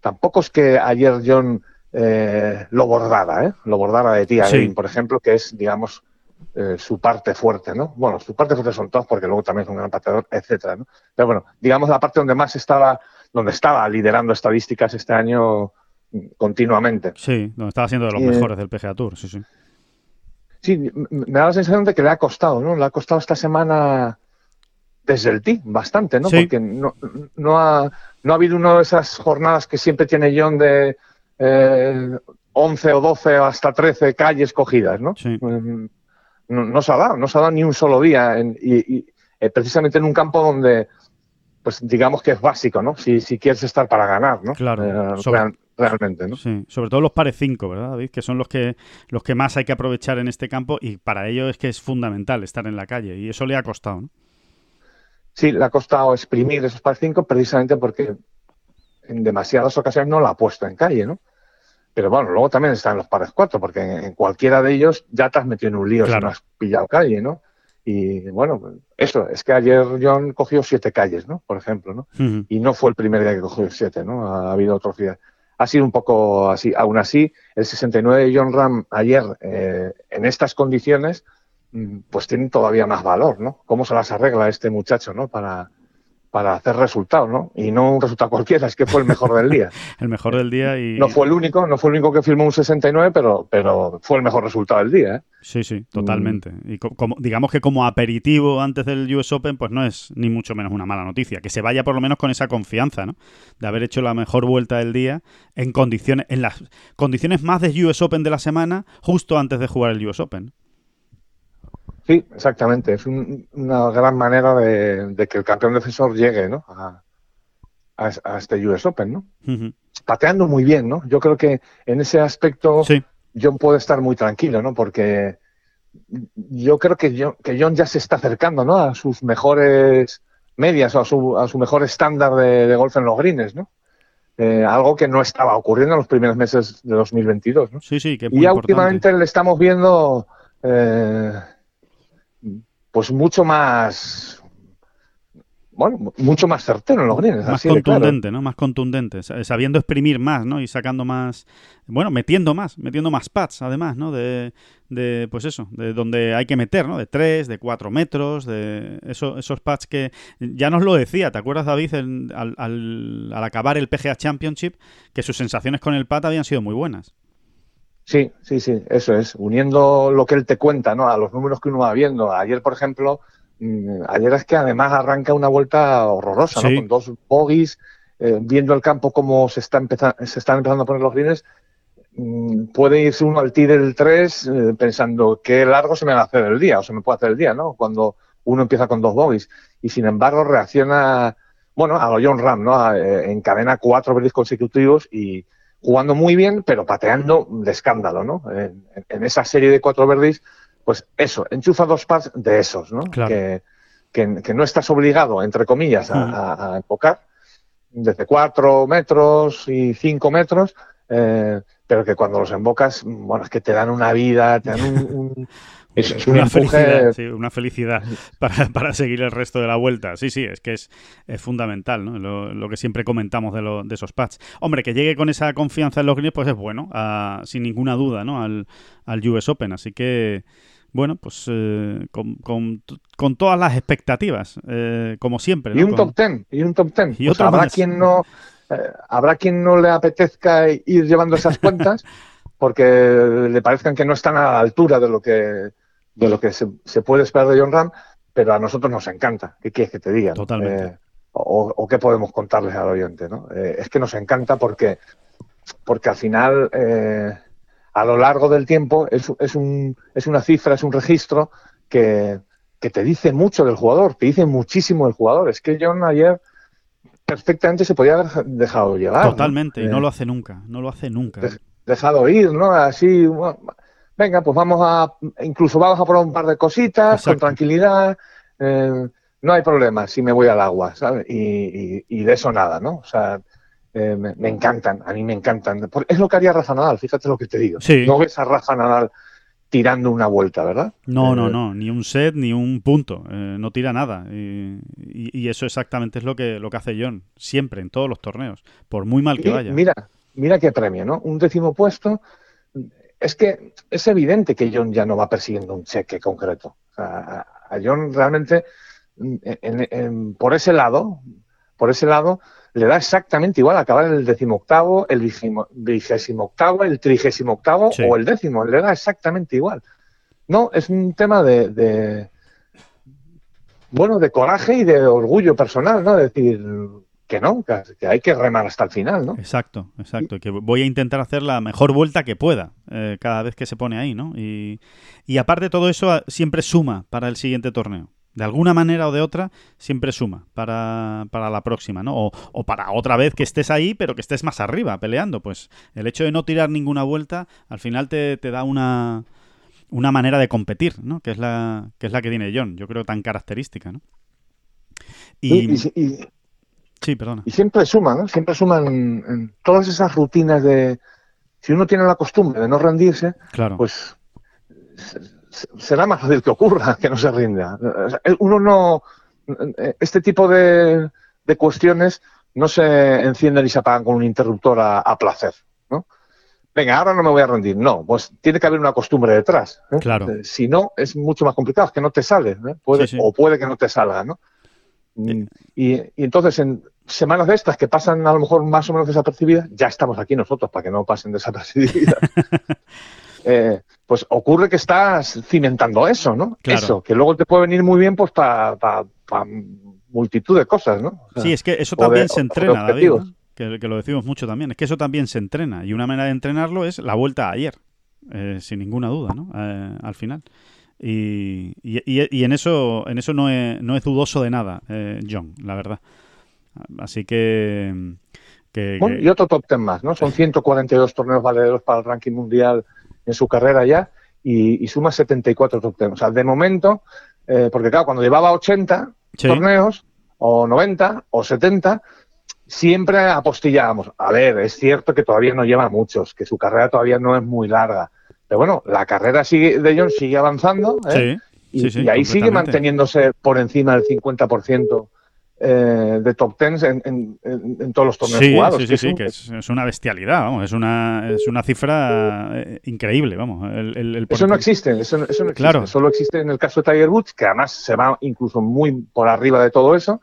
tampoco es que ayer John eh, lo bordara, ¿eh? Lo bordara de Tia por ejemplo, que es, digamos, su parte fuerte, ¿no? Bueno, su parte fuerte son todos, porque luego también es un gran pateador, etcétera, ¿no? Pero bueno, digamos la parte donde más estaba, donde estaba liderando estadísticas este año continuamente. Sí, donde estaba siendo de los mejores del PGA Tour, sí, sí. Sí, me da la sensación de que le ha costado, ¿no? Le ha costado esta semana desde el tee bastante, ¿no? Porque no, no, ha, no ha habido una de esas jornadas que siempre tiene John de eh, 11 o 12 o hasta 13 calles cogidas, ¿no? Sí. Mm, no, se ha dado, no se ha dado ni un solo día y, eh, precisamente en un campo donde pues digamos que es básico, ¿no? Si, si quieres estar para ganar, ¿no? Claro. Eh, realmente, ¿no? Sí, sobre todo los pares 5, ¿verdad, David? Que son los que, los que más hay que aprovechar en este campo y para ello es que es fundamental estar en la calle y eso le ha costado, ¿no? Sí, le ha costado exprimir esos pares 5 precisamente porque en demasiadas ocasiones no la ha puesto en calle, ¿no? Pero bueno, luego también están los pares 4, porque en, cualquiera de ellos ya te has metido en un lío si no has pillado calle, ¿no? Y bueno, eso, es que ayer John cogió siete calles, ¿no? Por ejemplo, ¿no? Y no fue el primer día que cogió siete, ¿no? Ha, habido otros días ha sido un poco así. Aún así, el 69 de John Ram ayer, eh, en estas condiciones, mm, pues tiene todavía más valor, ¿no? ¿Cómo se las arregla este muchacho, ¿no? Para, para hacer resultado, ¿no? Y no un resultado cualquiera, es que fue el mejor del día. el mejor del día y... No fue el único, no fue el único que firmó un 69, pero, pero fue el mejor resultado del día, ¿eh? Sí, sí, totalmente. Mm. Y como, digamos que como aperitivo antes del US Open, pues no es ni mucho menos una mala noticia. Que se vaya por lo menos con esa confianza, ¿no? De haber hecho la mejor vuelta del día en condiciones, en las condiciones más de US Open de la semana, justo antes de jugar el US Open. Sí, exactamente. Es una gran manera de, que el campeón defensor llegue ¿no? a, este US Open, ¿no? Pateando muy bien, ¿no? Yo creo que en ese aspecto John puede estar muy tranquilo, ¿no? Porque yo creo que John, que John ya se está acercando, ¿no? A sus mejores medias o a su, a su mejor estándar de, golf en los greens, ¿no? Eh, algo que no estaba ocurriendo en los primeros meses de 2022, ¿no? Sí, sí, que Y ya últimamente le estamos viendo... Eh, pues mucho más bueno, mucho más certero en los greens. Más contundente, ¿no? Más contundente, sabiendo exprimir más, ¿no? Y sacando más, bueno, metiendo más, metiendo más pads, además, ¿no? De, de pues eso, de donde hay que meter, ¿no? De 3, de 4 metros, de eso, esos pads que ya nos lo decía, ¿te acuerdas, David, al, al, al acabar el PGA Championship, que sus sensaciones con el pad habían sido muy buenas? Sí, sí, sí, eso es. Uniendo lo que él te cuenta, ¿no? A los números que uno va viendo. Ayer, por ejemplo, mm, ayer es que además arranca una vuelta horrorosa, ¿no? Con dos bogies, eh, viendo el campo cómo se, está empezando, se están empezando a poner los greens, mm, puede irse uno al tee del 3 eh, pensando qué largo se me va a hacer el día, o se me puede hacer el día, ¿no? Cuando uno empieza con dos bogies. Y sin embargo reacciona, bueno, a lo John Ram, ¿no? Eh, encadena cuatro birdies consecutivos y jugando muy bien, pero pateando de escándalo, ¿no? En, esa serie de cuatro verdes, pues eso, enchufa dos pads de esos, ¿no? Que, que, no estás obligado, entre comillas, a, a, enfocar desde cuatro metros y cinco metros, eh, pero que cuando los embocas, bueno, es que te dan una vida, te dan un, es, una, felicidad, una felicidad para, seguir el resto de la vuelta. Sí, sí, es que es, fundamental, ¿no? Lo, que siempre comentamos de, de, esos pads. Hombre, que llegue con esa confianza en los greens, pues es bueno, sin ninguna duda, ¿no? Al, al US Open. Así que, bueno, pues eh, con, con, todas las expectativas, eh, como siempre. Y un top ten, y un top ten. Y pues habrá quien no... Eh, habrá quien no le apetezca ir llevando esas cuentas porque le parezcan que no están a la altura de lo que de lo que se, puede esperar de John Ram, pero a nosotros nos encanta. ¿Qué quieres que te diga? Totalmente. Eh, o, qué podemos contarles al oyente, ¿no? Eh, es que nos encanta porque, porque al final, eh, a lo largo del tiempo, es, es, un, es una cifra, es un registro que, que te dice mucho del jugador, te dice muchísimo del jugador. Es que John ayer perfectamente se podía haber dejado llevar. Totalmente, y no lo hace nunca, no lo hace nunca. Dejado ir, ¿no? Así, venga, pues vamos a, incluso vamos a probar un par de cositas con tranquilidad, eh, no hay problema si me voy al agua, ¿sabes? Y, de eso nada, ¿no? O sea, eh, me, encantan, a mí me encantan. Es lo que haría Rafa Nadal, fíjate lo que te digo. No ves a Rafa Nadal tirando una vuelta, ¿verdad? No, no, eh, no, ni un set ni un punto, no tira nada. Y, eso exactamente es lo que, lo que hace John, siempre, en todos los torneos, por muy mal que vaya. Mira, mira qué premio, ¿no? Un décimo puesto es que es evidente que John ya no va persiguiendo un cheque concreto. a John realmente, por ese lado, por ese lado, le da exactamente igual acabar el decimoctavo, el vigésimo octavo, el trigésimo octavo o el décimo, le da exactamente igual. No, es un tema de, bueno, de coraje y de orgullo personal, ¿no? Es decir, que no, que hay que remar hasta el final, ¿no? Exacto, exacto. Que voy a intentar hacer la mejor vuelta que pueda eh, cada vez que se pone ahí, ¿no? Y, y aparte todo eso ah, siempre suma para el siguiente torneo. De alguna manera o de otra, siempre suma para, para la próxima, ¿no? O, o, para otra vez que estés ahí, pero que estés más arriba peleando. Pues el hecho de no tirar ninguna vuelta, al final te, te da una, una manera de competir, ¿no? Que es la que es la que tiene John, yo creo tan característica, ¿no? y, y, Sí, perdona. Y siempre suman, siempre suman en, todas esas rutinas de... Si uno tiene la costumbre de no rendirse, claro. pues será más fácil que ocurra que no se rinda. Uno no... Este tipo de, de cuestiones no se encienden y se apagan con un interruptor a, placer, ¿no? Venga, ahora no me voy a rendir. No, pues tiene que haber una costumbre detrás. Claro. Si no, es mucho más complicado, es que no te sale, ¿eh? puede, o puede que no te salga, ¿no? Y, y entonces en semanas de estas que pasan a lo mejor más o menos desapercibidas, ya estamos aquí nosotros para que no pasen desapercibidas. Eh, pues ocurre que estás cimentando eso, ¿no? Claro. Eso, que luego te puede venir muy bien pues para multitud de cosas, ¿no? O sea, Sí, es que eso de- también se entrena, David, objetivos. ¿no? que, que lo decimos mucho también. Es que eso también se entrena. Y una manera de entrenarlo es la vuelta a ayer, eh, sin ninguna duda, ¿no? Eh, al final. Y, y- y- en eso en eso no es, no es dudoso de nada, eh, John, la verdad. Así que... que- Bueno, que- y otro top ten más, ¿no? Son 142 torneos valederos para el ranking mundial en su carrera ya y, y suma 74 top ten. O sea, de momento, eh, porque claro, cuando llevaba 80 Sí. torneos, o 90, o 70, siempre apostillábamos. A ver, es cierto que todavía no lleva muchos, que su carrera todavía no es muy larga. Pero bueno, la carrera sigue, de John sigue avanzando ¿eh? sí, y, sí, sí, y ahí sigue manteniéndose por encima del 50% eh, de top tens en, en- en- todos los torneos Sí, jugados. sí, sí, es sí, que es, es una bestialidad, vamos, es una, es una cifra eh, increíble, vamos. El, el- el Eso no existe, eso, no- eso no existe. Claro. Solo existe en el caso de Tiger Woods, que además se va incluso muy por arriba de todo eso,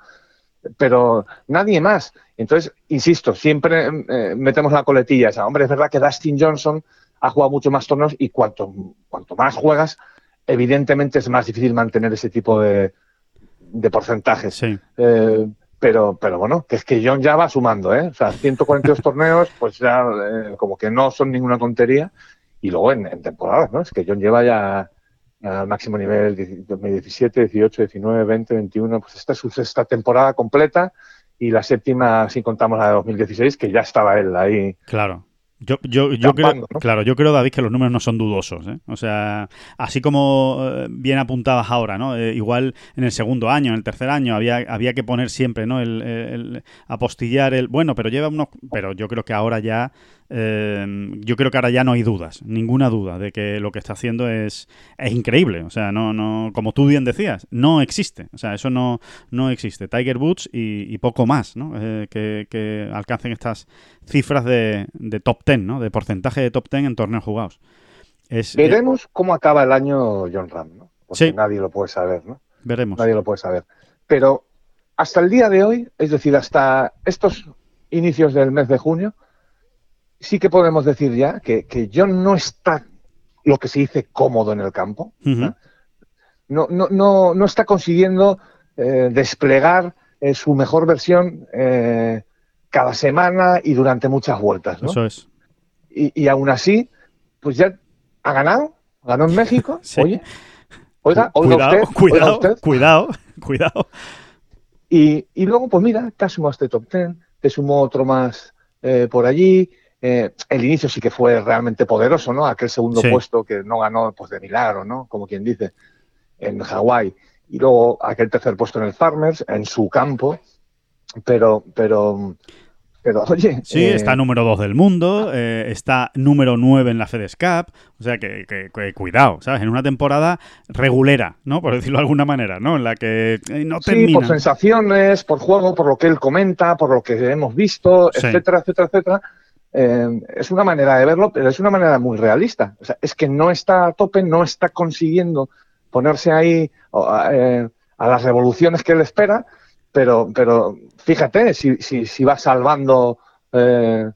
pero nadie más. Entonces, insisto, siempre eh, metemos la coletilla esa. Hombre, es verdad que Dustin Johnson ha jugado mucho más torneos y cuanto, cuanto más juegas, evidentemente es más difícil mantener ese tipo de, de porcentajes. Sí, Eh, pero, pero bueno, que es que John ya va sumando, ¿eh? O sea, 142 torneos, pues ya eh, como que no son ninguna tontería. Y luego en, en temporadas, ¿no? Es que John lleva ya al máximo nivel 2017, 18, 19, 20, 21. Pues esta es su sexta temporada completa y la séptima, si contamos la de 2016, que ya estaba él ahí. claro. Yo, yo, yo creo, claro, yo creo, David, que los números no son dudosos. ¿eh? O sea, así como eh, bien apuntabas ahora, ¿no? Eh, igual en el segundo año, en el tercer año, había, había que poner siempre, ¿no? El, el- el apostillar el. Bueno, pero lleva unos. Pero yo creo que ahora ya. Eh, yo creo que ahora ya no hay dudas, ninguna duda de que lo que está haciendo es, es increíble. O sea, no, no, como tú bien decías, no existe. O sea, eso no, no existe. Tiger Woods y, y poco más, ¿no? Eh, que, que alcancen estas cifras de, de top 10, ¿no? De porcentaje de top 10 en torneos jugados. Es, eh, Veremos cómo acaba el año John Ram, ¿no? Porque Sí. nadie lo puede saber, ¿no? veremos. Nadie lo puede saber. Pero hasta el día de hoy, es decir, hasta estos inicios del mes de junio, sí que podemos decir ya que, que John no está lo que se dice cómodo en el campo. No, no, no, no está consiguiendo eh, desplegar eh, su mejor versión eh, cada semana y durante muchas vueltas. ¿no? Eso es. y, y aún así, pues ya ha ganado, ganó en México. Sí. Oye, oiga, oiga cuidado, usted, oiga cuidado, usted. cuidado, cuidado. Y, y luego, pues mira, te has sumado este top 10, te sumó otro más eh, por allí. Eh, el inicio sí que fue realmente poderoso, ¿no? Aquel segundo Sí. puesto que no ganó pues de milagro, ¿no? Como quien dice, en Hawái. Y luego aquel tercer puesto en el Farmers, en su campo. Pero, pero, pero, oye. Sí, eh, está número 2 del mundo, eh, está número 9 en la FedEx Cup, o sea que, que- que cuidado, ¿sabes? En una temporada regulera, ¿no? Por decirlo de alguna manera, ¿no? En la que eh, no Sí, termina. por sensaciones, por juego, por lo que él comenta, por lo que hemos visto, Sí. etcétera, etcétera, etcétera. Eh, es una manera de verlo, pero es una manera muy realista. O sea, es que no está a tope, no está consiguiendo ponerse ahí o, eh, a las revoluciones que él espera, pero, pero fíjate si, si, si va salvando eh,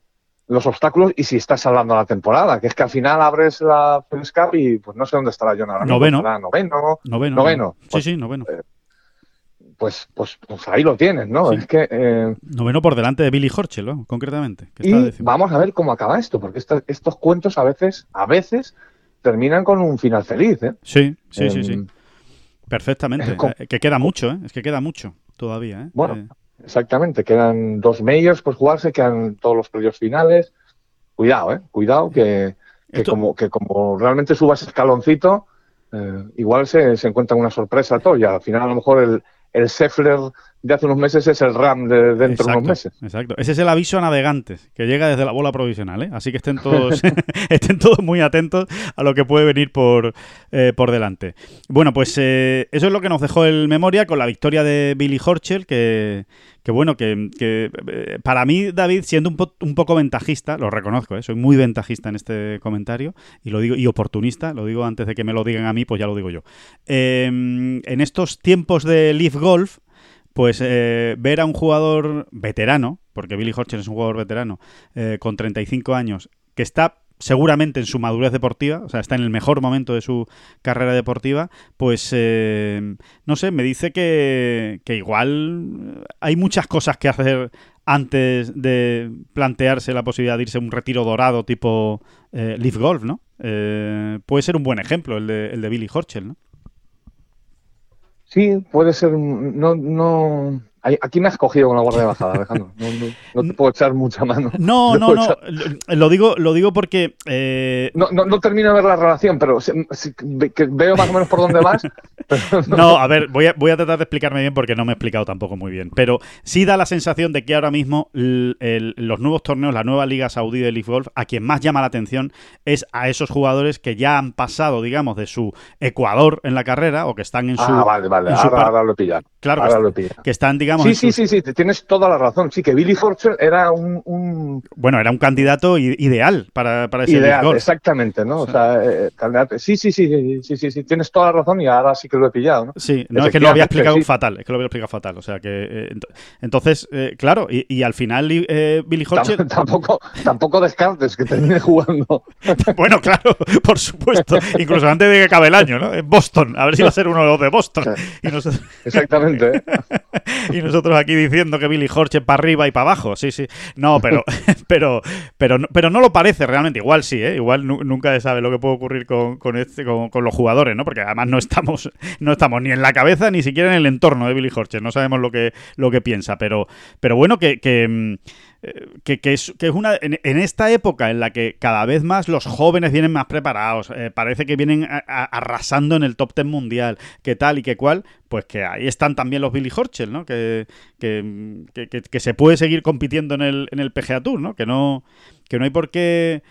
los obstáculos y si está salvando la temporada, que es que al final abres la FedEx Cup y pues no sé dónde estará John ahora Noveno. noveno, Noveno. Noveno. Sí, Pues- sí, noveno. Pues, pues, pues ahí lo tienes, ¿no? Sí. Es que eh, Noveno por delante de Billy Horschel, ¿no? concretamente. Que está y décimo. vamos a ver cómo acaba esto, porque esta- estos cuentos a veces, a veces terminan con un final feliz, ¿eh? Sí, sí, sí, sí. Em, Perfectamente. Eh, que queda mucho, ¿eh? Es que queda mucho todavía, ¿eh? Bueno, Eh, Exactamente, quedan dos majors por jugarse, quedan todos los playoffs finales. Cuidado, ¿eh? Cuidado que, que Esto- como, que como realmente subas escaloncito, eh, igual se, se encuentra una sorpresa todo y al final a lo mejor el, el Scheffler de hace unos meses es el RAM de dentro de unos meses. Exacto. Ese es el aviso a navegantes que llega desde la bola provisional, ¿eh? Así que estén todos, estén todos muy atentos a lo que puede venir por, eh, por delante. Bueno, pues eh, eso es lo que nos dejó el memoria con la victoria de Billy Horschel, que, que bueno, que, que, eh, para mí, David, siendo un, un poco ventajista, lo reconozco, ¿eh? soy muy ventajista en este comentario y lo digo y oportunista, lo digo antes de que me lo digan a mí, pues ya lo digo yo. Eh, en estos tiempos de Leaf Golf, pues eh, ver a un jugador veterano, porque Billy Horcher es un jugador veterano, eh, con 35 años, que está seguramente en su madurez deportiva, o sea, está en el mejor momento de su carrera deportiva, pues eh, no sé, me dice que, igual hay muchas cosas que hacer antes de plantearse la posibilidad de irse a un retiro dorado tipo eh, Leaf Golf, ¿no? Eh, puede ser un buen ejemplo el de, el de Billy Horschel, ¿no? Sí, puede ser. No, no, Aquí me has cogido con la guardia bajada, Alejandro. No, te puedo echar mucha mano. No, no, no. Lo digo, lo digo porque. Eh... No, no, termino de ver la relación, pero veo más o menos por dónde vas. no, a ver, voy a, voy a tratar de explicarme bien porque no me he explicado tampoco muy bien. Pero sí da la sensación de que ahora mismo los nuevos torneos, la nueva Liga Saudí de Leaf Golf, a quien más llama la atención es a esos jugadores que ya han pasado, digamos, de su Ecuador en la carrera o que están en su. Ah, vale, vale. Ahora, lo he Claro, que, están, digamos Sí, sí, sí, sí, tienes toda la razón. Sí, que Billy Forcher era un, Bueno, era un candidato ideal para, para ese Ideal, exactamente, ¿no? O sea, eh, sí, sí, sí, sí, sí, sí, tienes toda la razón y ahora sí que lo he pillado, ¿no? Sí, no, es que lo había explicado fatal, es que lo había explicado fatal. O sea, que... Eh, entonces, eh, claro, y, al final Billy Forcher... Tampoco, tampoco descartes que termine jugando. bueno, claro, por supuesto. Incluso antes de que acabe el año, ¿no? En Boston, a ver si va a ser uno de los de Boston. Exactamente. y nosotros aquí diciendo que Billy Horche para arriba y para abajo. Sí, sí. No, pero, pero, pero, pero no lo parece realmente. Igual sí, ¿eh? Igual nunca se sabe lo que puede ocurrir con, con, este, los jugadores, ¿no? Porque además no estamos, no estamos ni en la cabeza ni siquiera en el entorno de Billy Horche. No sabemos lo que, lo que piensa. Pero, pero bueno, que, que que, es, que es una. En, esta época en la que cada vez más los jóvenes vienen más preparados, eh, parece que vienen arrasando en el top ten mundial, que tal y que cual, pues que ahí están también los Billy Horschel, ¿no? Que, que, que, se puede seguir compitiendo en el, en el PGA Tour, ¿no? Que no, que no hay por qué.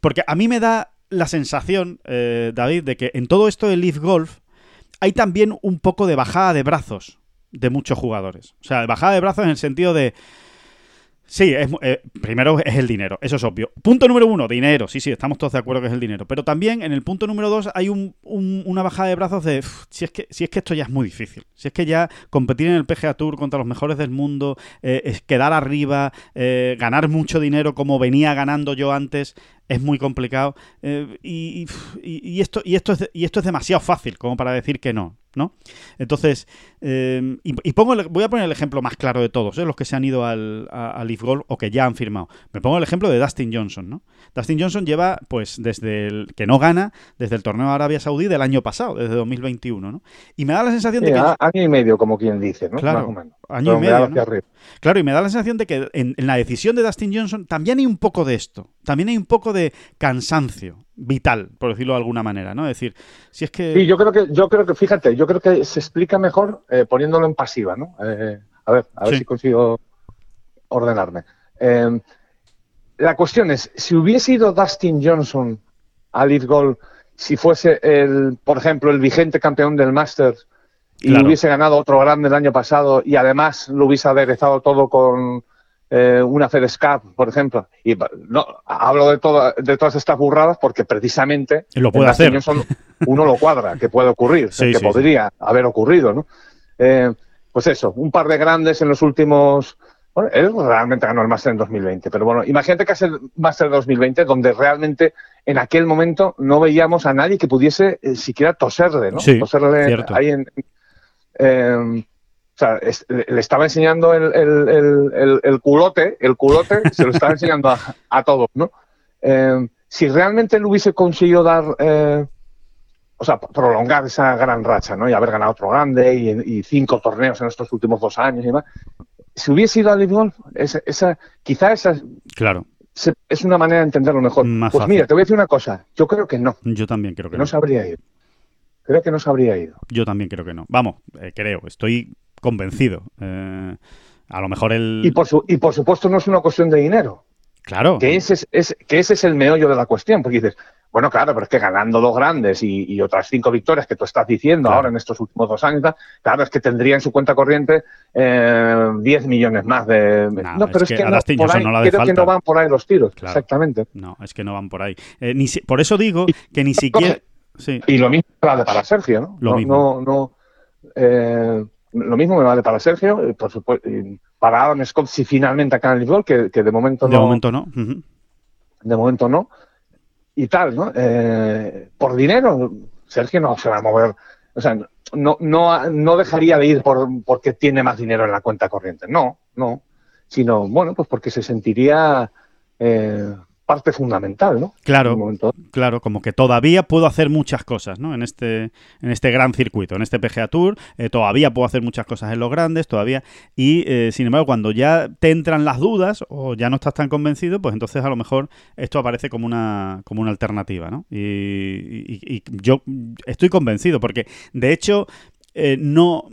Porque a mí me da la sensación, eh, David, de que en todo esto del Leaf Golf hay también un poco de bajada de brazos de muchos jugadores. O sea, bajada de brazos en el sentido de Sí, es, eh, primero es el dinero, eso es obvio. Punto número uno, dinero. Sí, sí, estamos todos de acuerdo que es el dinero. Pero también en el punto número dos hay un, una bajada de brazos de si, es que, si es que esto ya es muy difícil. Si es que ya competir en el PGA Tour contra los mejores del mundo, eh, es quedar arriba, eh, ganar mucho dinero como venía ganando yo antes, es muy complicado. y, y, esto, y, esto es, y esto es demasiado fácil como para decir que no. ¿No? Entonces, eh, y, pongo voy a poner el ejemplo más claro de todos, ¿eh? los que se han ido al, a, Leaf Golf o que ya han firmado. Me pongo el ejemplo de Dustin Johnson, ¿no? Dustin Johnson lleva, pues, desde el que no gana, desde el torneo de Arabia Saudí del año pasado, desde 2021, ¿no? Y me da la sensación de que... Año y medio, como quien dice, ¿no? Claro, año y medio. Claro, y me da la sensación de que en, la decisión de Dustin Johnson también hay un poco de esto, también hay un poco de cansancio vital, por decirlo de alguna manera, ¿no? Es decir, si es que... Sí, yo creo que, yo creo que fíjate, yo creo que se explica mejor eh, poniéndolo en pasiva, ¿no? Eh, a ver, a ver si consigo ordenarme. Em, la cuestión es, si hubiese ido Dustin Johnson a Lead Goal, si fuese, el, por ejemplo, el vigente campeón del Masters y hubiese ganado otro grande el año pasado y además lo hubiese aderezado todo con eh, una FedEscap, por ejemplo. Y no hablo de, todo, de todas estas burradas porque precisamente lo puede hacer. uno lo cuadra, que puede ocurrir, que podría haber ocurrido, ¿no? Eh, pues eso, un par de grandes en los últimos. Bueno, él realmente ganó el Master en 2020, pero bueno, imagínate que es el Master 2020 donde realmente en aquel momento no veíamos a nadie que pudiese eh, siquiera toserle, ¿no? toserle ahí en, eh, o sea, le estaba enseñando el, culote, el culote se lo estaba enseñando a, todos, ¿no? Eh, si realmente él hubiese conseguido dar, eh, o sea, prolongar esa gran racha, ¿no? Y haber ganado otro grande y, cinco torneos en estos últimos dos años y demás, si hubiese ido al Golf, esa, esa, quizá esa claro. es una manera de entenderlo mejor. pues mira, te voy a decir una cosa, yo creo que no. Yo también creo que, no. No sabría ir. Creo que no se habría ido. Yo también creo que no. Vamos, eh, creo, estoy convencido. Eh, a lo mejor el... Y por, y por supuesto no es una cuestión de dinero. Claro. Que ese es, que ese es el meollo de la cuestión, porque dices, bueno, claro, pero es que ganando dos grandes y, otras cinco victorias que tú estás diciendo ahora en estos últimos dos años, claro, es que tendría en su cuenta corriente eh, 10 millones más de... No, pero es que, no, creo que no van por ahí los tiros, exactamente. No, es que no van por ahí. Eh, ni por eso digo que ni siquiera... Y lo mismo para, para Sergio, ¿no? Lo no, mismo. No, no, eh, lo mismo me vale para Sergio, por supuesto, para Adam Scott si finalmente acaba el Golf, que, que de momento no. De momento no. De momento no. Y tal, ¿no? Eh, por dinero, Sergio no se va a mover. O sea, no, no, no dejaría de ir por, porque tiene más dinero en la cuenta corriente. No, no. Sino, bueno, pues porque se sentiría eh, parte fundamental, ¿no? Claro, claro, como que todavía puedo hacer muchas cosas, ¿no? En este, en este gran circuito, en este PGA Tour, eh, todavía puedo hacer muchas cosas en los grandes, todavía. Y eh, sin embargo, cuando ya te entran las dudas o ya no estás tan convencido, pues entonces a lo mejor esto aparece como una, como una alternativa, ¿no? Y, yo estoy convencido, porque de hecho, eh, no.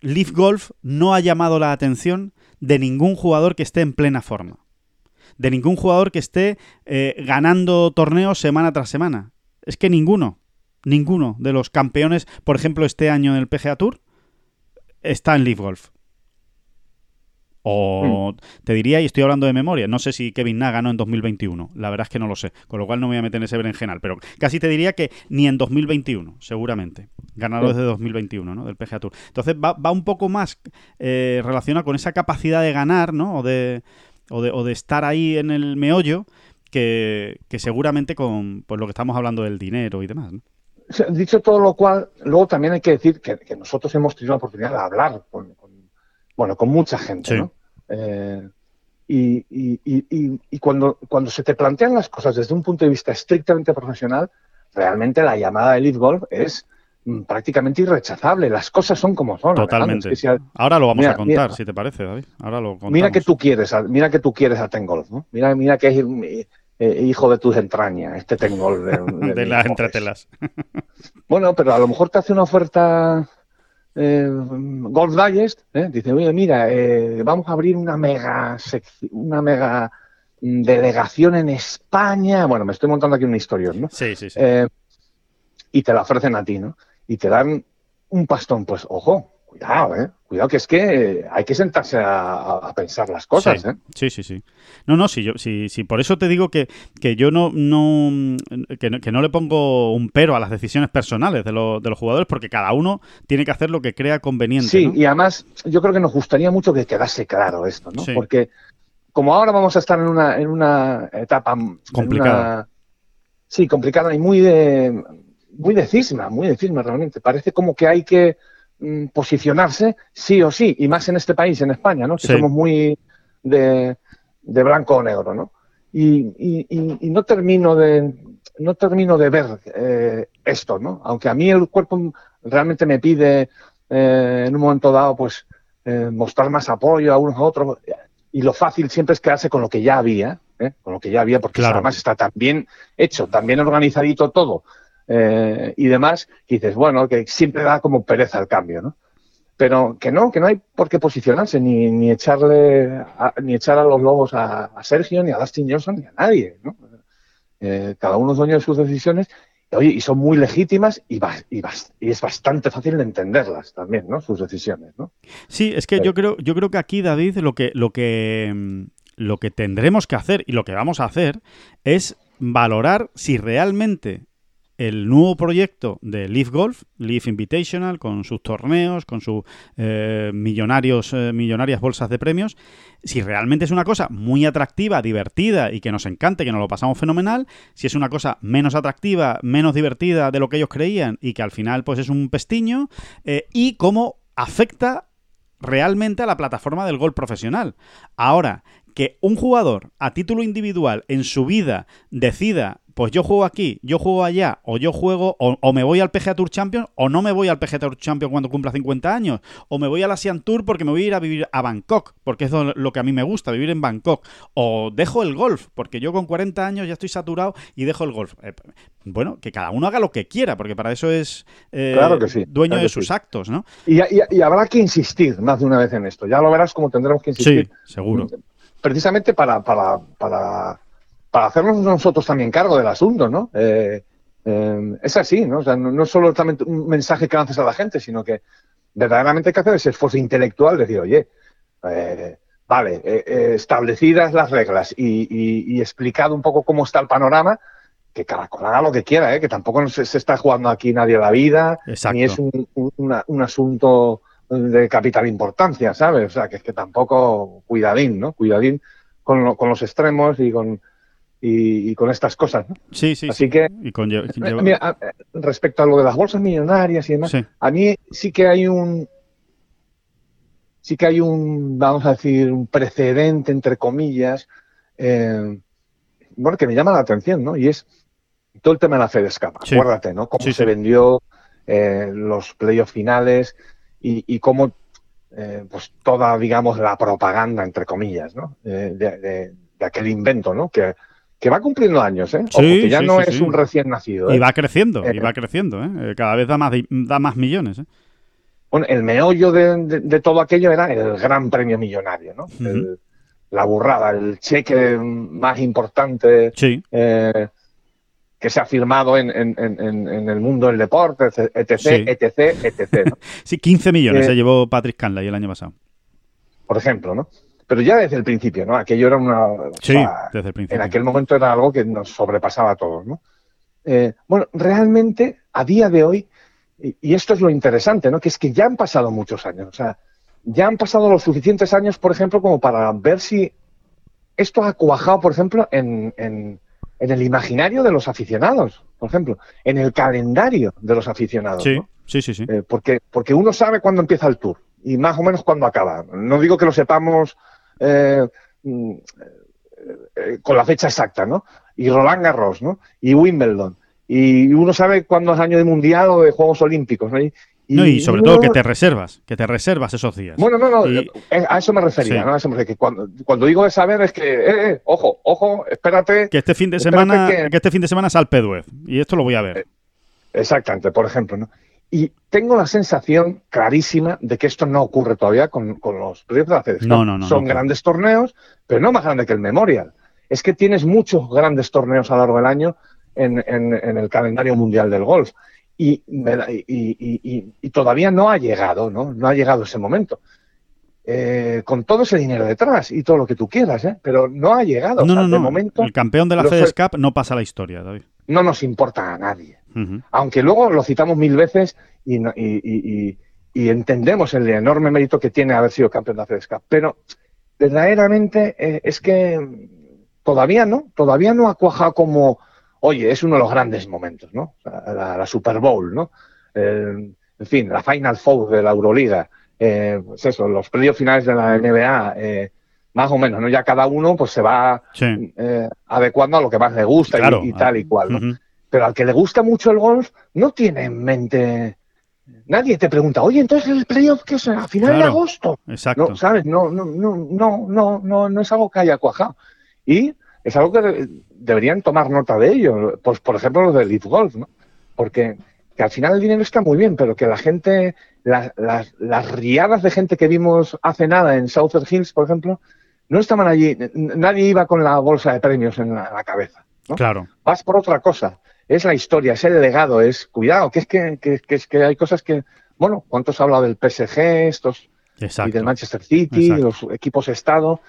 Leaf Golf no ha llamado la atención de ningún jugador que esté en plena forma de ningún jugador que esté eh, ganando torneos semana tras semana. Es que ninguno, ninguno de los campeones, por ejemplo, este año en el PGA Tour, está en Leaf Golf. O mm. te diría, y estoy hablando de memoria, no sé si Kevin Na ganó en 2021, la verdad es que no lo sé, con lo cual no me voy a meter en ese berenjenal, pero casi te diría que ni en 2021, seguramente, ganador desde 2021, ¿no? Del PGA Tour. Entonces va, va un poco más eh, relacionado con esa capacidad de ganar, ¿no? O de, o de, o de estar ahí en el meollo que, seguramente con pues, lo que estamos hablando del dinero y demás. Dicho todo lo cual, luego también hay que decir que, nosotros hemos tenido la oportunidad de hablar con, bueno, con mucha gente, ¿no? Eh, y, y, y, y, cuando, cuando se te plantean las cosas desde un punto de vista estrictamente profesional, realmente la llamada de Elite Golf es prácticamente irrechazable. Las cosas son como son. Totalmente. Ahora lo vamos a contar, si te parece, David. Ahora lo Mira que tú quieres, mira que tú quieres a Tengolf, ¿no? Mira, mira que es eh, hijo de tus entrañas, este Tengolf. De, las entretelas. bueno, pero a lo mejor te hace una oferta eh, Golf Digest, ¿eh? dice, oye, mira, eh, vamos a abrir una mega una mega mm, delegación en España. Bueno, me estoy montando aquí una historia, ¿no? Sí, sí, sí. y te la ofrecen a ti, ¿no? Y te dan un pastón, pues ojo, cuidado, ¿eh? Cuidado que es que hay que sentarse a, pensar las cosas, sí, ¿eh? Sí, sí, sí. No, no, sí, yo, sí, sí, por eso te digo que, que yo no, no que, no, le pongo un pero a las decisiones personales de, de, los jugadores, porque cada uno tiene que hacer lo que crea conveniente. Sí, y además yo creo que nos gustaría mucho que quedase claro esto, ¿no? Porque como ahora vamos a estar en una, en una etapa complicada. sí, complicada y muy de muy de cisma, muy de cisma realmente. Parece como que hay que mm, posicionarse sí o sí, y más en este país, en España, ¿no? Que somos muy de, blanco o negro, ¿no? Y, no termino de no termino de ver eh, esto, ¿no? Aunque a mí el cuerpo realmente me pide eh, en un momento dado, pues, eh, mostrar más apoyo a unos a otros. Y lo fácil siempre es quedarse con lo que ya había, con lo que ya había, porque además está tan bien hecho, tan bien organizadito todo, eh, y demás, dices, bueno, que siempre da como pereza el cambio, ¿no? Pero que no, que no hay por qué posicionarse, ni, ni echarle, ni echar a los lobos a, Sergio, ni a Dustin Johnson, ni a nadie, ¿no? Eh, cada uno es dueño de sus decisiones, y, oye, y son muy legítimas y, y, y, es bastante fácil de entenderlas también, ¿no? Sus decisiones, ¿no? Sí, es que yo creo, yo creo que aquí, David, lo que, lo que, mm, lo que tendremos que hacer y lo que vamos a hacer es valorar si realmente el nuevo proyecto de Leaf Golf, Leaf Invitational, con sus torneos, con sus eh, millonarios, eh, millonarias bolsas de premios, si realmente es una cosa muy atractiva, divertida y que nos encante, que nos lo pasamos fenomenal, si es una cosa menos atractiva, menos divertida de lo que ellos creían y que al final pues es un pestiño, eh, y cómo afecta realmente a la plataforma del golf profesional. Ahora, que un jugador a título individual en su vida decida pues yo juego aquí, yo juego allá, o yo juego, o, me voy al PGA Tour Champions, o no me voy al PGA Tour Champions cuando cumpla 50 años, o me voy al Asian Tour porque me voy a ir a vivir a Bangkok, porque es lo que a mí me gusta, vivir en Bangkok, o dejo el golf, porque yo con 40 años ya estoy saturado y dejo el golf. Eh, bueno, que cada uno haga lo que quiera, porque para eso es eh, dueño de sus actos, ¿no? Y, habrá que insistir más de una vez en esto, ya lo verás como tendremos que insistir. Sí, seguro. Precisamente para, para, para para hacernos nosotros también cargo del asunto, ¿no? Eh, eh, es así, ¿no? O sea, no, es solo un mensaje que lances a la gente, sino que verdaderamente hay que hacer ese esfuerzo intelectual, decir, oye, eh, vale, establecidas las reglas y, explicado un poco cómo está el panorama, que Caracol haga lo que quiera, ¿eh? que tampoco se, se está jugando aquí nadie la vida, Exacto. ni es un, un- una- un asunto de capital importancia, ¿sabes? O sea, que es que tampoco cuidadín, ¿no? Cuidadín con, lo- con los extremos y con, y, y con estas cosas, ¿no? Sí, sí. Así sí. que, Y con lle- Eh, mira, respecto a lo de las bolsas millonarias y demás, Sí. a mí sí que hay un sí que hay un vamos a decir un precedente entre comillas eh, bueno que me llama la atención no y es todo el tema de la FedEscap Sí. acuérdate no cómo Sí, se sí. vendió eh, los playoffs finales y, y cómo eh, pues toda digamos la propaganda entre comillas no Eh, de, de- de aquel invento no que que va cumpliendo años, ¿eh? Ojo, Sí, que ya sí, no sí, es un recién nacido. ¿eh? Y va creciendo, y Eh, va creciendo, ¿eh? Eh, Cada vez da más, da más millones, ¿eh? Bueno, el meollo de, de- de todo aquello era el gran premio millonario, ¿no? El- la burrada, el cheque más importante eh, que se ha firmado en, en- en- en- en el mundo del deporte, etc., etc., etc., ¿no? sí, 15 millones se llevó Patrick Canlay el año pasado. por ejemplo, ¿no? Pero ya desde el principio, ¿no? Aquello era una... Sí, sea, desde el principio. en aquel momento era algo que nos sobrepasaba a todos, ¿no? Eh, bueno, realmente, a día de hoy, y, y esto es lo interesante, ¿no? Que es que ya han pasado muchos años, o sea, ya han pasado los suficientes años, por ejemplo, como para ver si esto ha cuajado, por ejemplo, en, en- en el imaginario de los aficionados, por ejemplo, en el calendario de los aficionados, Sí, ¿no? sí, sí, sí. Eh, porque, porque uno sabe cuándo empieza el tour y más o menos cuándo acaba. No digo que lo sepamos eh, mm, eh, con la fecha exacta, ¿no? Y Roland Garros, ¿no? Y Wimbledon. Y uno sabe cuándo es año de mundial o de Juegos Olímpicos, ¿no? Y, No, y sobre todo que te reservas, que te reservas esos días. Bueno, no, no, Y- eh, a eso me refería, Sí. ¿no? A eso me refería, que cuando, cuando digo de saber es que, eh, eh, ojo, ojo, espérate. que este fin de semana, que- que... este fin de semana es Alpeduez. Y esto lo voy a ver. Exactamente, por ejemplo, ¿no? Y tengo la sensación clarísima de que esto no ocurre todavía con, con los proyectos de la. No, no, no, Son grandes torneos, pero no más grande que el Memorial. Es que tienes muchos grandes torneos a lo largo del año en, en- en el calendario mundial del golf. Y, y- y- y- y todavía no ha llegado, ¿no? No ha llegado ese momento. Eh, con todo ese dinero detrás y todo lo que tú quieras, ¿eh? Pero no ha llegado. no, O sea, no, de no. momento El campeón de la FedEx Fed- Cup no pasa la historia, David. no nos importa a nadie Aunque luego lo citamos mil veces y, no- y- y- y- y entendemos el enorme mérito que tiene haber sido campeón de la pero verdaderamente eh, es que todavía no, todavía no ha cuajado como, oye, es uno de los grandes momentos, ¿no? La, la Super Bowl, ¿no? Eh, en fin, la Final Four de la Euroliga, eh, pues eso, los playoffs finales de la NBA, eh, más o menos, ¿no? Ya cada uno pues se va Sí. eh, adecuando a lo que más le gusta y- Claro. y, tal y cual, ¿no? Pero al que le gusta mucho el golf, no tiene en mente. Nadie te pregunta, oye, entonces el playoff, ¿qué es? A final de agosto. Exacto. No, ¿sabes? No, no, no, no, no, no, no es algo que haya cuajado. Y es algo que de- deberían tomar nota de ello. Pues, por ejemplo, los del Leaf Golf, ¿no? Porque que al final el dinero está muy bien, pero que la gente, la- las, las riadas de gente que vimos hace nada en Southern Hills, por ejemplo, no estaban allí. Nadie iba con la bolsa de premios en la- en la cabeza. ¿no? Claro. vas por otra cosa. Es la historia, es el legado, es cuidado, que es que, que- que es que hay cosas que, bueno, ¿cuántos ha hablado del PSG estos y Exacto. del Manchester City, Exacto. los equipos Estado?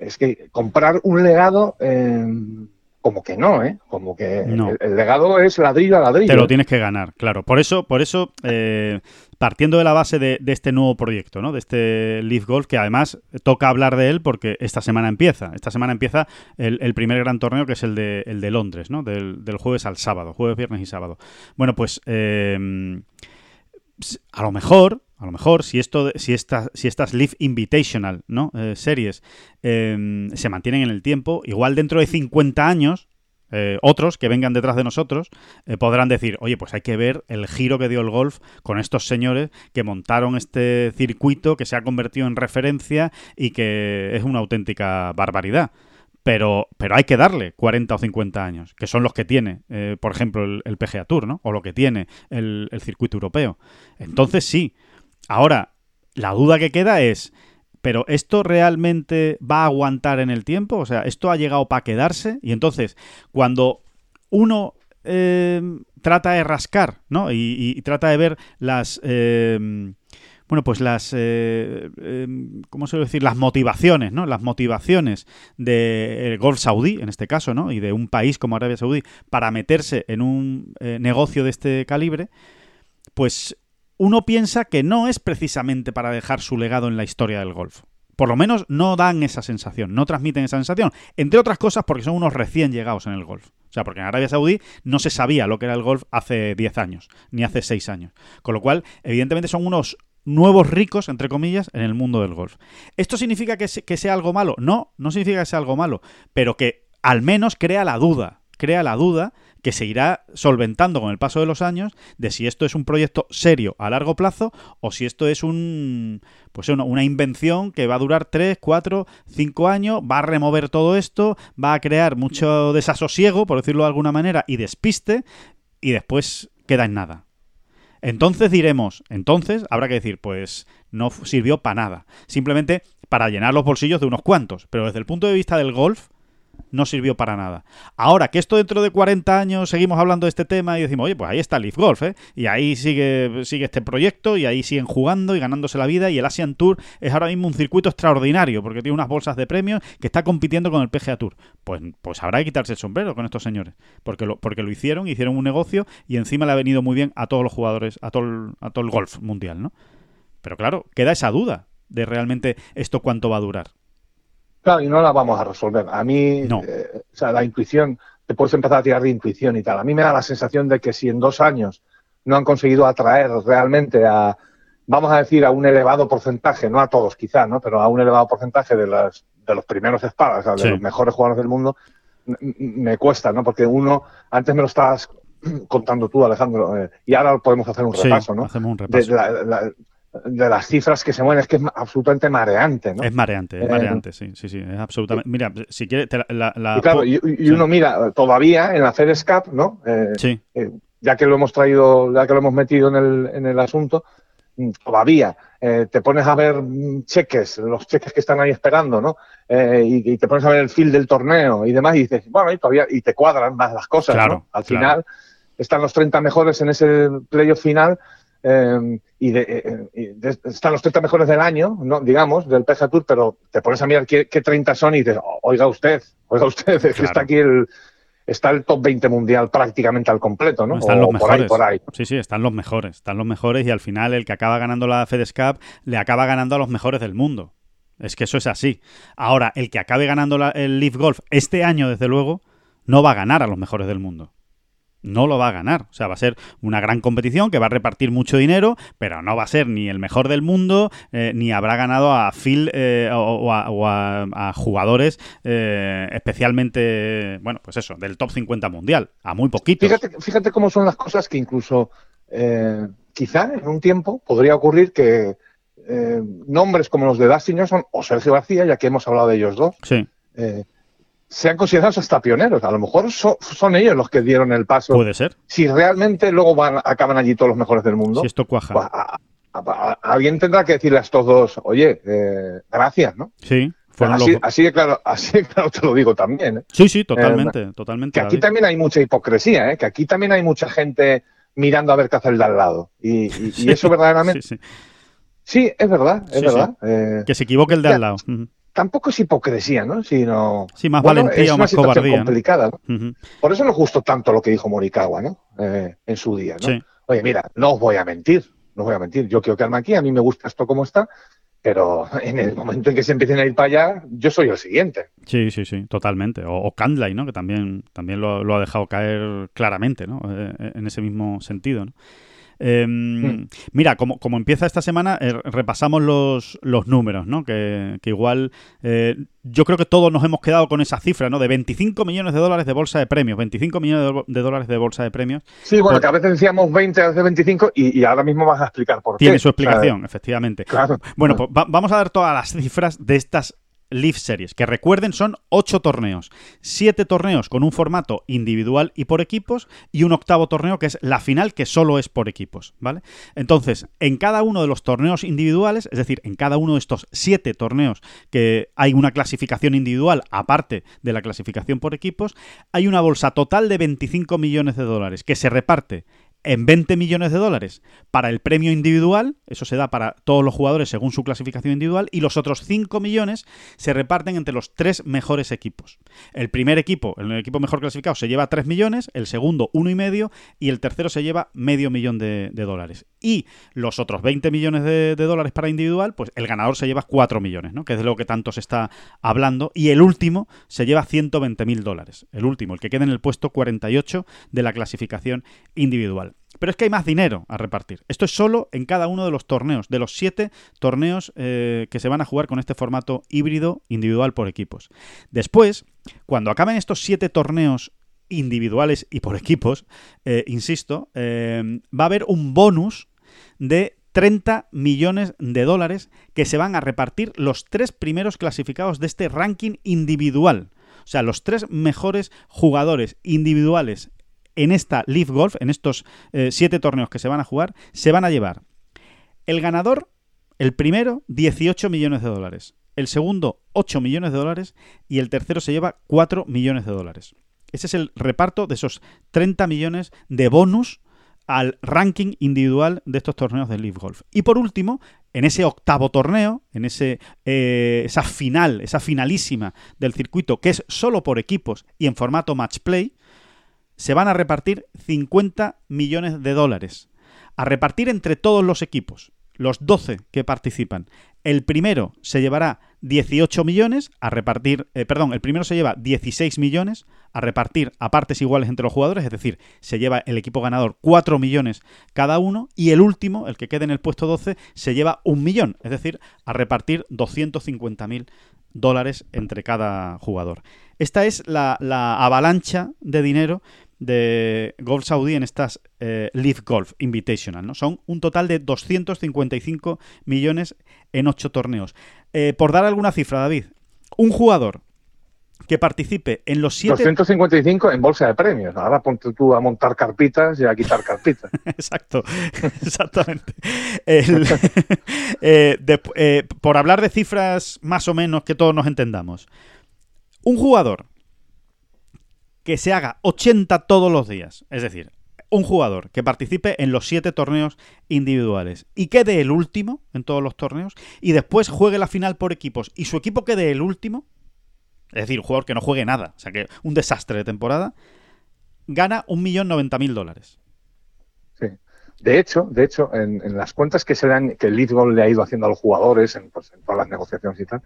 Es que comprar un legado, em, como que no, ¿eh? Como que No. el, el legado es ladrillo a ladrillo. Te lo tienes que ganar, claro. Por eso, por eso eh, partiendo de la base de, de este nuevo proyecto, ¿no? De este Leaf Golf, que además toca hablar de él porque esta semana empieza. Esta semana empieza el, el primer gran torneo, que es el de, el de Londres, ¿no? Del, del jueves al sábado, jueves, viernes y sábado. Bueno, pues eh, a lo mejor, a lo mejor, si esto, si estas, si estas Leaf Invitational, ¿no? Eh, series eh, se mantienen en el tiempo, igual dentro de 50 años, eh, otros que vengan detrás de nosotros eh, podrán decir, oye, pues hay que ver el giro que dio el golf con estos señores que montaron este circuito que se ha convertido en referencia y que es una auténtica barbaridad. Pero, pero hay que darle 40 o 50 años, que son los que tiene, eh, por ejemplo, el, PGA Tour, ¿no? O lo que tiene el circuito europeo. Entonces sí. Ahora, la duda que queda es, ¿pero esto realmente va a aguantar en el tiempo? O sea, ¿esto ha llegado para quedarse? Y entonces, cuando uno eh, trata de rascar, ¿no? Y, trata de ver las... eh, bueno, pues las, eh, em, ¿cómo se decir? Las motivaciones, ¿no? Las motivaciones del golf saudí, en este caso, ¿no? Y de un país como Arabia Saudí para meterse en un eh, negocio de este calibre, pues uno piensa que no es precisamente para dejar su legado en la historia del golf. Por lo menos no dan esa sensación, no transmiten esa sensación. Entre otras cosas porque son unos recién llegados en el golf. O sea, porque en Arabia Saudí no se sabía lo que era el golf hace 10 años, ni hace 6 años. Con lo cual, evidentemente son unos nuevos ricos, entre comillas, en el mundo del golf. ¿Esto significa que, que sea algo malo? No, no significa que sea algo malo, pero que al menos crea la duda, crea la duda que se irá solventando con el paso de los años de si esto es un proyecto serio a largo plazo o si esto es un pues una, una invención que va a durar 3, 4, 5 años, va a remover todo esto, va a crear mucho desasosiego, por decirlo de alguna manera, y despiste, y después queda en nada. Entonces diremos, entonces habrá que decir, pues no sirvió para nada, simplemente para llenar los bolsillos de unos cuantos, pero desde el punto de vista del golf, no sirvió para nada. Ahora, que esto dentro de 40 años seguimos hablando de este tema y decimos, oye, pues ahí está Leaf Golf, ¿eh? Y ahí sigue, sigue este proyecto y ahí siguen jugando y ganándose la vida y el Asian Tour es ahora mismo un circuito extraordinario porque tiene unas bolsas de premios que está compitiendo con el PGA Tour. Pues, pues habrá que quitarse el sombrero con estos señores, porque lo, porque lo hicieron, hicieron un negocio y encima le ha venido muy bien a todos los jugadores, a todo el, a todo el golf mundial, ¿no? Pero claro, queda esa duda de realmente esto cuánto va a durar. Claro, y no la vamos a resolver. A mí, eh, o sea, la intuición, te puedes empezar a tirar de intuición y tal. A mí me da la sensación de que si en dos años no han conseguido atraer realmente a, vamos a decir, a un elevado porcentaje, no a todos quizás, ¿no? Pero a un elevado porcentaje de, las, de los primeros espadas, o sea, de los mejores jugadores del mundo, me cuesta, ¿no? Porque uno, antes me lo estabas contando tú, Alejandro, eh, y ahora podemos hacer un repaso, ¿no? Hacemos un repaso. De la, de las cifras que se mueven, es que es absolutamente mareante, ¿no? Es mareante, es eh, mareante, sí, sí, sí, es absolutamente... Mira, si quieres... La, la... Y, claro, y, uno mira, todavía en la FedEscap, ¿no? Eh, sí. Eh, ya que lo hemos traído, ya que lo hemos metido en el, en el asunto, mm, todavía eh, te pones a ver mm, cheques, los cheques que están ahí esperando, ¿no? Y, y, te pones a ver el fil del torneo y demás, y dices, bueno, y todavía, y te cuadran más las cosas, claro, ¿no? Al claro. final están los 30 mejores en ese playoff final eh, y, de, eh, y de, están los 30 mejores del año, ¿no? digamos, del PGA Tour, pero te pones a mirar qué, qué 30 son y dices, oiga usted, oiga usted, claro. está aquí el, está el top 20 mundial prácticamente al completo, ¿no? Están o los por mejores. ahí, por ahí. Sí, sí, están los mejores, están los mejores y al final el que acaba ganando la FedEx Cup le acaba ganando a los mejores del mundo. Es que eso es así. Ahora, el que acabe ganando la, el Leaf Golf este año, desde luego, no va a ganar a los mejores del mundo no lo va a ganar. O sea, va a ser una gran competición que va a repartir mucho dinero, pero no va a ser ni el mejor del mundo, eh, ni habrá ganado a Phil eh, o, o, a, o a, a, jugadores eh, especialmente, bueno, pues eso, del top 50 mundial, a muy poquitos. Fíjate, fíjate cómo son las cosas que incluso eh, quizá en un tiempo podría ocurrir que nombres como los de Dustin Johnson o Sergio García, ya que hemos hablado de ellos dos, sí sean considerados hasta pioneros. A lo mejor so, son ellos los que dieron el paso. Puede ser. Si realmente luego van, acaban allí todos los mejores del mundo. Si esto cuaja. Pues a, a, a, alguien tendrá que decirle a estos dos, oye, eh, gracias, ¿no? Sí. Así, los... así, de claro, así de claro te lo digo también. ¿eh? Sí, sí, totalmente, eh, totalmente. Que aquí David. también hay mucha hipocresía, ¿eh? que aquí también hay mucha gente mirando a ver qué hace el de al lado. Y, y, y eso verdaderamente. sí, sí. sí, es verdad, es verdad. Eh, que se equivoque el de ya, al lado. Uh -huh tampoco es hipocresía, ¿no? Sino, sí, más bueno, valentía es o más situación cobardía. complicada. ¿no? Uh -huh. Por eso nos gustó tanto lo que dijo Morikawa, ¿no? Eh, en su día, ¿no? Sí. Oye, mira, no os voy a mentir, no os voy a mentir. Yo quiero quedarme aquí, a mí me gusta esto como está, pero en el momento en que se empiecen a ir para allá, yo soy el siguiente. Sí, sí, sí, totalmente. O, o Candlay, ¿no? Que también, también lo, lo, ha dejado caer claramente, ¿no? Eh, en ese mismo sentido, ¿no? Eh, mm. Mira, como, como, empieza esta semana, eh, repasamos los, los, números, ¿no? Que, que igual eh, yo creo que todos nos hemos quedado con esa cifra, ¿no? De 25 millones de dólares de bolsa de premios, 25 millones de, de dólares de bolsa de premios. Sí, bueno, por... que a veces decíamos 20, a veces 25 y, y ahora mismo vas a explicar por Tiene qué. su explicación, o sea, efectivamente. Claro. Bueno, pues va, vamos a dar todas las cifras de estas Leaf Series, que recuerden son ocho torneos, siete torneos con un formato individual y por equipos y un octavo torneo que es la final que solo es por equipos, ¿vale? Entonces, en cada uno de los torneos individuales, es decir, en cada uno de estos siete torneos que hay una clasificación individual aparte de la clasificación por equipos, hay una bolsa total de 25 millones de dólares que se reparte en 20 millones de dólares para el premio individual, eso se da para todos los jugadores según su clasificación individual, y los otros 5 millones se reparten entre los tres mejores equipos. El primer equipo, el equipo mejor clasificado, se lleva 3 millones, el segundo uno y medio, y el tercero se lleva medio millón de, dólares. Y los otros 20 millones de, dólares para individual, pues el ganador se lleva 4 millones, ¿no? que es de lo que tanto se está hablando, y el último se lleva 120 mil dólares. El último, el que queda en el puesto 48 de la clasificación individual. Pero es que hay más dinero a repartir. Esto es solo en cada uno de los torneos, de los siete torneos eh, que se van a jugar con este formato híbrido individual por equipos. Después, cuando acaben estos siete torneos individuales y por equipos, eh, insisto, eh, va a haber un bonus de 30 millones de dólares que se van a repartir los tres primeros clasificados de este ranking individual. O sea, los tres mejores jugadores individuales en esta Leaf Golf, en estos eh, siete torneos que se van a jugar, se van a llevar el ganador, el primero, 18 millones de dólares. El segundo, 8 millones de dólares. Y el tercero se lleva 4 millones de dólares. Ese es el reparto de esos 30 millones de bonus al ranking individual de estos torneos de Leaf Golf. Y por último, en ese octavo torneo, en ese, eh, esa final, esa finalísima del circuito, que es solo por equipos y en formato match play, se van a repartir 50 millones de dólares. A repartir entre todos los equipos, los 12 que participan. El primero se llevará 18 millones a repartir, eh, perdón, el primero se lleva 16 millones a repartir a partes iguales entre los jugadores, es decir, se lleva el equipo ganador 4 millones cada uno y el último, el que quede en el puesto 12, se lleva un millón, es decir, a repartir 250 mil dólares entre cada jugador. Esta es la, avalancha de dinero de Golf Saudi en estas eh, Leaf Golf Invitational. ¿no? Son un total de 255 millones en 8 torneos. Eh, por dar alguna cifra, David, un jugador que participe en los siete... 255 en bolsa de premios. Ahora ponte tú a montar carpitas y a quitar carpitas. Exacto, exactamente. Eh, eh, por hablar de cifras más o menos que todos nos entendamos. Un jugador que se haga 80 todos los días, es decir, un jugador que participe en los siete torneos individuales y quede el último en todos los torneos y después juegue la final por equipos y su equipo quede el último, es decir, un jugador que no juegue nada, o sea que un desastre de temporada, gana un millón noventa mil dólares. Sí. De hecho, de hecho, en, las cuentas que se dan, que el lead goal le ha ido haciendo a los jugadores en, pues, todas las negociaciones y tal,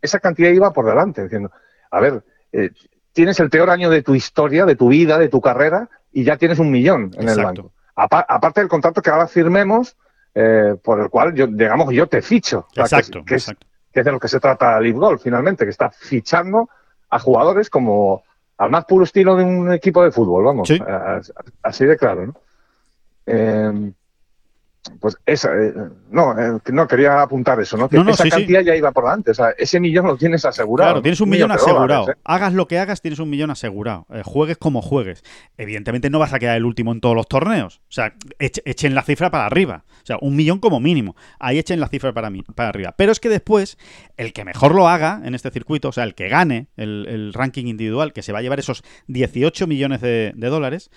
esa cantidad iba por delante, diciendo, a ver, eh, tienes el peor año de tu historia, de tu vida, de tu carrera, y ya tienes un millón en el banco. aparte del contrato que ahora firmemos, eh, por el cual, yo, digamos, yo te ficho. Exacto, exacto que es de lo que se trata Live Golf finalmente, que está fichando a jugadores como al más puro estilo de un equipo de fútbol, vamos, así de claro, ¿no? Eh, pues esa, eh, no, eh, no quería apuntar eso, ¿no? Que esa cantidad ya iba por delante, o sea, ese millón lo tienes asegurado. Claro, tienes un, millón, asegurado. Hagas lo que hagas, tienes un millón asegurado. juegues como juegues. Evidentemente no vas a quedar el último en todos los torneos. O sea, echen la cifra para arriba. O sea, un millón como mínimo. Ahí echen la cifra para, para arriba. Pero es que después, el que mejor lo haga en este circuito, o sea, el que gane el, ranking individual, que se va a llevar esos 18 millones de, de dólares,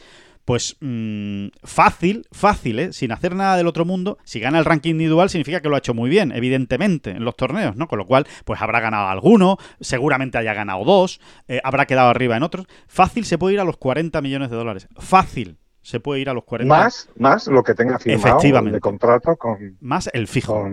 pues mm, fácil, fácil, ¿eh? sin hacer nada del otro mundo. Si gana el ranking individual significa que lo ha hecho muy bien, evidentemente, en los torneos, ¿no? Con lo cual, pues habrá ganado alguno, seguramente haya ganado dos, eh, habrá quedado arriba en otros. Fácil se puede ir a los 40 millones de dólares. Fácil se puede ir a los 40. Más, más lo que tenga firmado Efectivamente. de contrato con... Más el fijo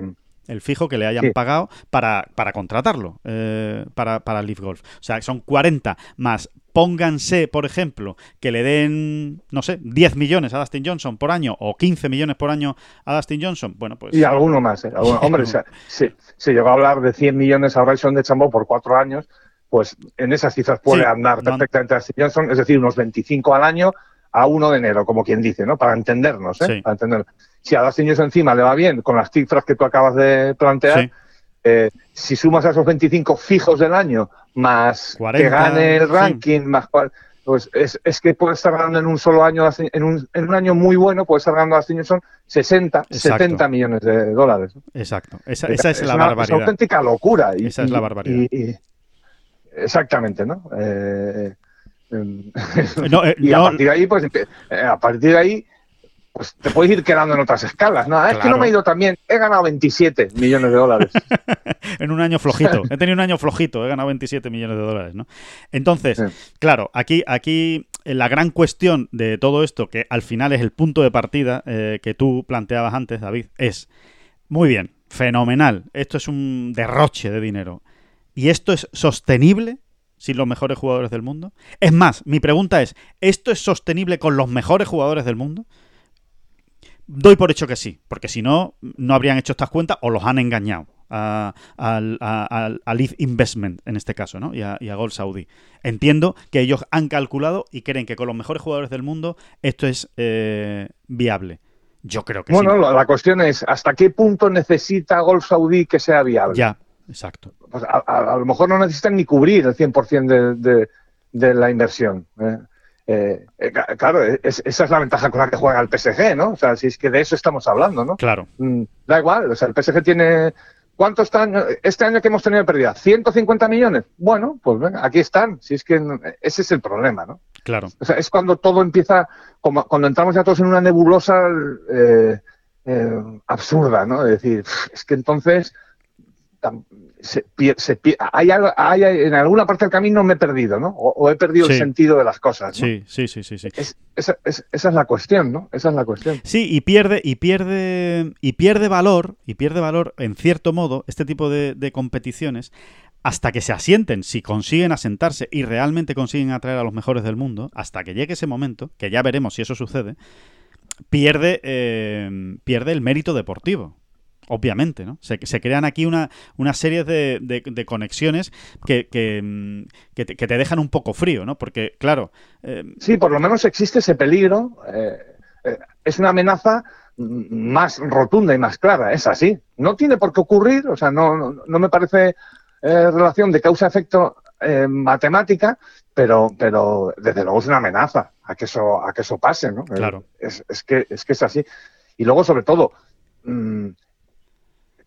el fijo que le hayan pagado para, para contratarlo eh, para, para Leaf Golf. O sea, son 40 más. Pónganse, por ejemplo, que le den, no sé, 10 millones a Dustin Johnson por año o 15 millones por año a Dustin Johnson. Bueno, pues. Y alguno más. ¿eh? hombre, se llegó a hablar de 100 millones a Bryson de Chambó por cuatro años. Pues en esas cifras puede andar perfectamente Dustin Johnson, es decir, unos 25 al año a 1 de enero, como quien dice, ¿no? Para entendernos, ¿eh? Para entendernos si a dos años encima le va bien con las cifras que tú acabas de plantear, eh, si sumas a esos 25 fijos del año, más que gane el ranking, más pues es, es, que puede estar ganando en un solo año, en un, en un año muy bueno, puede estar ganando a son 60, 70 millones de dólares. Exacto, esa, esa es, la barbaridad. Es una auténtica locura. Y, esa es la barbaridad. exactamente, ¿no? Eh, y a partir de ahí, pues, a partir de ahí, pues te puedes ir quedando en otras escalas. No, es que no me he ido tan bien. He ganado 27 millones de dólares. en un año flojito. He tenido un año flojito. He ganado 27 millones de dólares, ¿no? Entonces, claro, aquí, aquí la gran cuestión de todo esto, que al final es el punto de partida eh, que tú planteabas antes, David, es, muy bien, fenomenal. Esto es un derroche de dinero. ¿Y esto es sostenible? sin los mejores jugadores del mundo? Es más, mi pregunta es, ¿esto es sostenible con los mejores jugadores del mundo? Doy por hecho que sí, porque si no, no habrían hecho estas cuentas o los han engañado a, a, Leaf Investment en este caso, ¿no? Y a, y Gold Saudi. Entiendo que ellos han calculado y creen que con los mejores jugadores del mundo esto es eh, viable. Yo creo que sí. Bueno, la cuestión es, ¿hasta qué punto necesita Gold Saudi que sea viable? Ya, exacto. Pues a, lo mejor no necesitan ni cubrir el 100% de, de, de la inversión. ¿eh? Eh, eh, claro, esa es la ventaja con la que juega el PSG, ¿no? O sea, si es que de eso estamos hablando, ¿no? Claro. Mm, da igual, o sea, el PSG tiene. ¿Cuántos están este año que hemos tenido pérdida? ¿150 millones? Bueno, pues venga, aquí están. Si es que ese es el problema, ¿no? Claro. O sea, es cuando todo empieza, como, cuando entramos ya todos en una nebulosa eh, absurda, ¿no? Es decir, es que entonces se, se, hay, hay, en alguna parte del camino me he perdido, ¿no? O, he perdido el sentido de las cosas. Sí, sí, sí, sí. sí. esa, es, la cuestión, ¿no? Esa es la cuestión. Sí, y pierde, y pierde, y pierde valor, y pierde valor, en cierto modo, este tipo de, de competiciones, hasta que se asienten, si consiguen asentarse y realmente consiguen atraer a los mejores del mundo, hasta que llegue ese momento, que ya veremos si eso sucede, pierde, eh, pierde el mérito deportivo obviamente, ¿no? Se, se crean aquí una, una serie de, de, conexiones que, que, mm, que, te, dejan un poco frío, ¿no? Porque, claro... Eh, sí, por lo menos existe ese peligro. Eh, eh, es una amenaza más rotunda y más clara, es así. No tiene por qué ocurrir, o sea, no, no, me parece relación de causa-efecto matemática, pero, pero desde luego es una amenaza a que eso, a que eso pase, ¿no? Claro. Es, es, que, es que es así. Y luego, sobre todo, mm,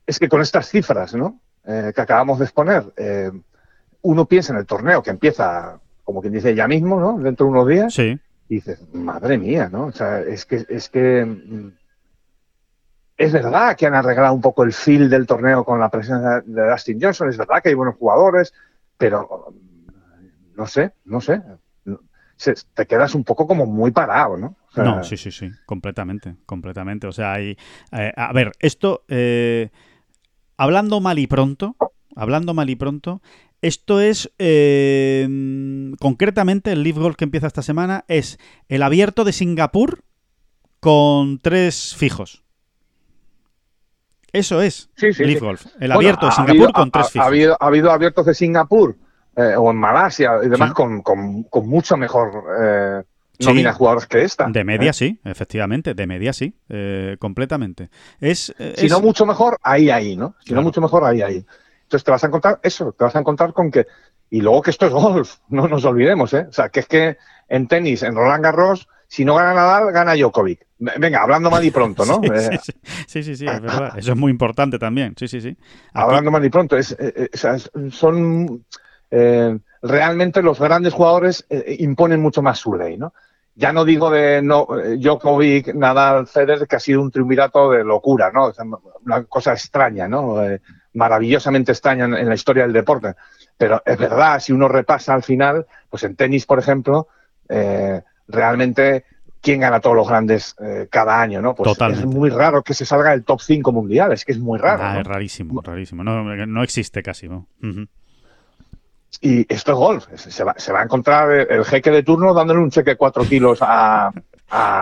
es que con estas cifras ¿no? Eh, que acabamos de exponer, eh, uno piensa en el torneo que empieza, como quien dice, ya mismo, ¿no? dentro de unos días, sí. y dices, madre mía, ¿no? O sea, es que, es que mm, es verdad que han arreglado un poco el feel del torneo con la presencia de Dustin Johnson, es verdad que hay buenos jugadores, pero no sé, no sé. te quedas un poco como muy parado, ¿no? no, sí, sí, sí, completamente, completamente. O sea, hay... Eh, a ver, esto hablando mal y pronto, hablando mal y pronto, esto es, eh, concretamente, el Leaf Golf que empieza esta semana es el abierto de Singapur con tres fijos. Eso es sí, sí, Leaf Golf. El abierto de Singapur con tres fijos. Ha habido, ha habido abiertos de Singapur eh, o en Malasia y demás con, con, mucho mejor eh, nómina jugadores que esta. De media ¿eh? sí, efectivamente, de media sí, eh, completamente. Es, eh, si no mucho mejor, ahí, ahí, ¿no? Si no mucho mejor, ahí, ahí. Entonces te vas a encontrar eso, te vas a encontrar con que... Y luego que esto es golf, no nos olvidemos, ¿eh? O sea, que es que en tenis, en Roland Garros, si no gana Nadal, gana Djokovic. Venga, hablando mal y pronto, ¿no? Sí, sí, sí, es verdad. Eso es muy importante también. Sí, sí, sí. Hablando mal y pronto, es, son realmente los grandes jugadores imponen mucho más su ley, ¿no? Ya no digo de no, Djokovic, Nadal, Federer, que ha sido un triunvirato de locura, ¿no? una cosa extraña, ¿no? Eh, maravillosamente extraña en, la historia del deporte. Pero es verdad, si uno repasa al final, pues en tenis, por ejemplo, eh, realmente quién gana todos los grandes eh, cada año, ¿no? Pues es muy raro que se salga del top 5 mundial, es que es muy raro. Ah, Es rarísimo, rarísimo. No, no existe casi, ¿no? Y esto es golf. Se va, se va a encontrar el jeque de turno dándole un cheque de 4 kilos a.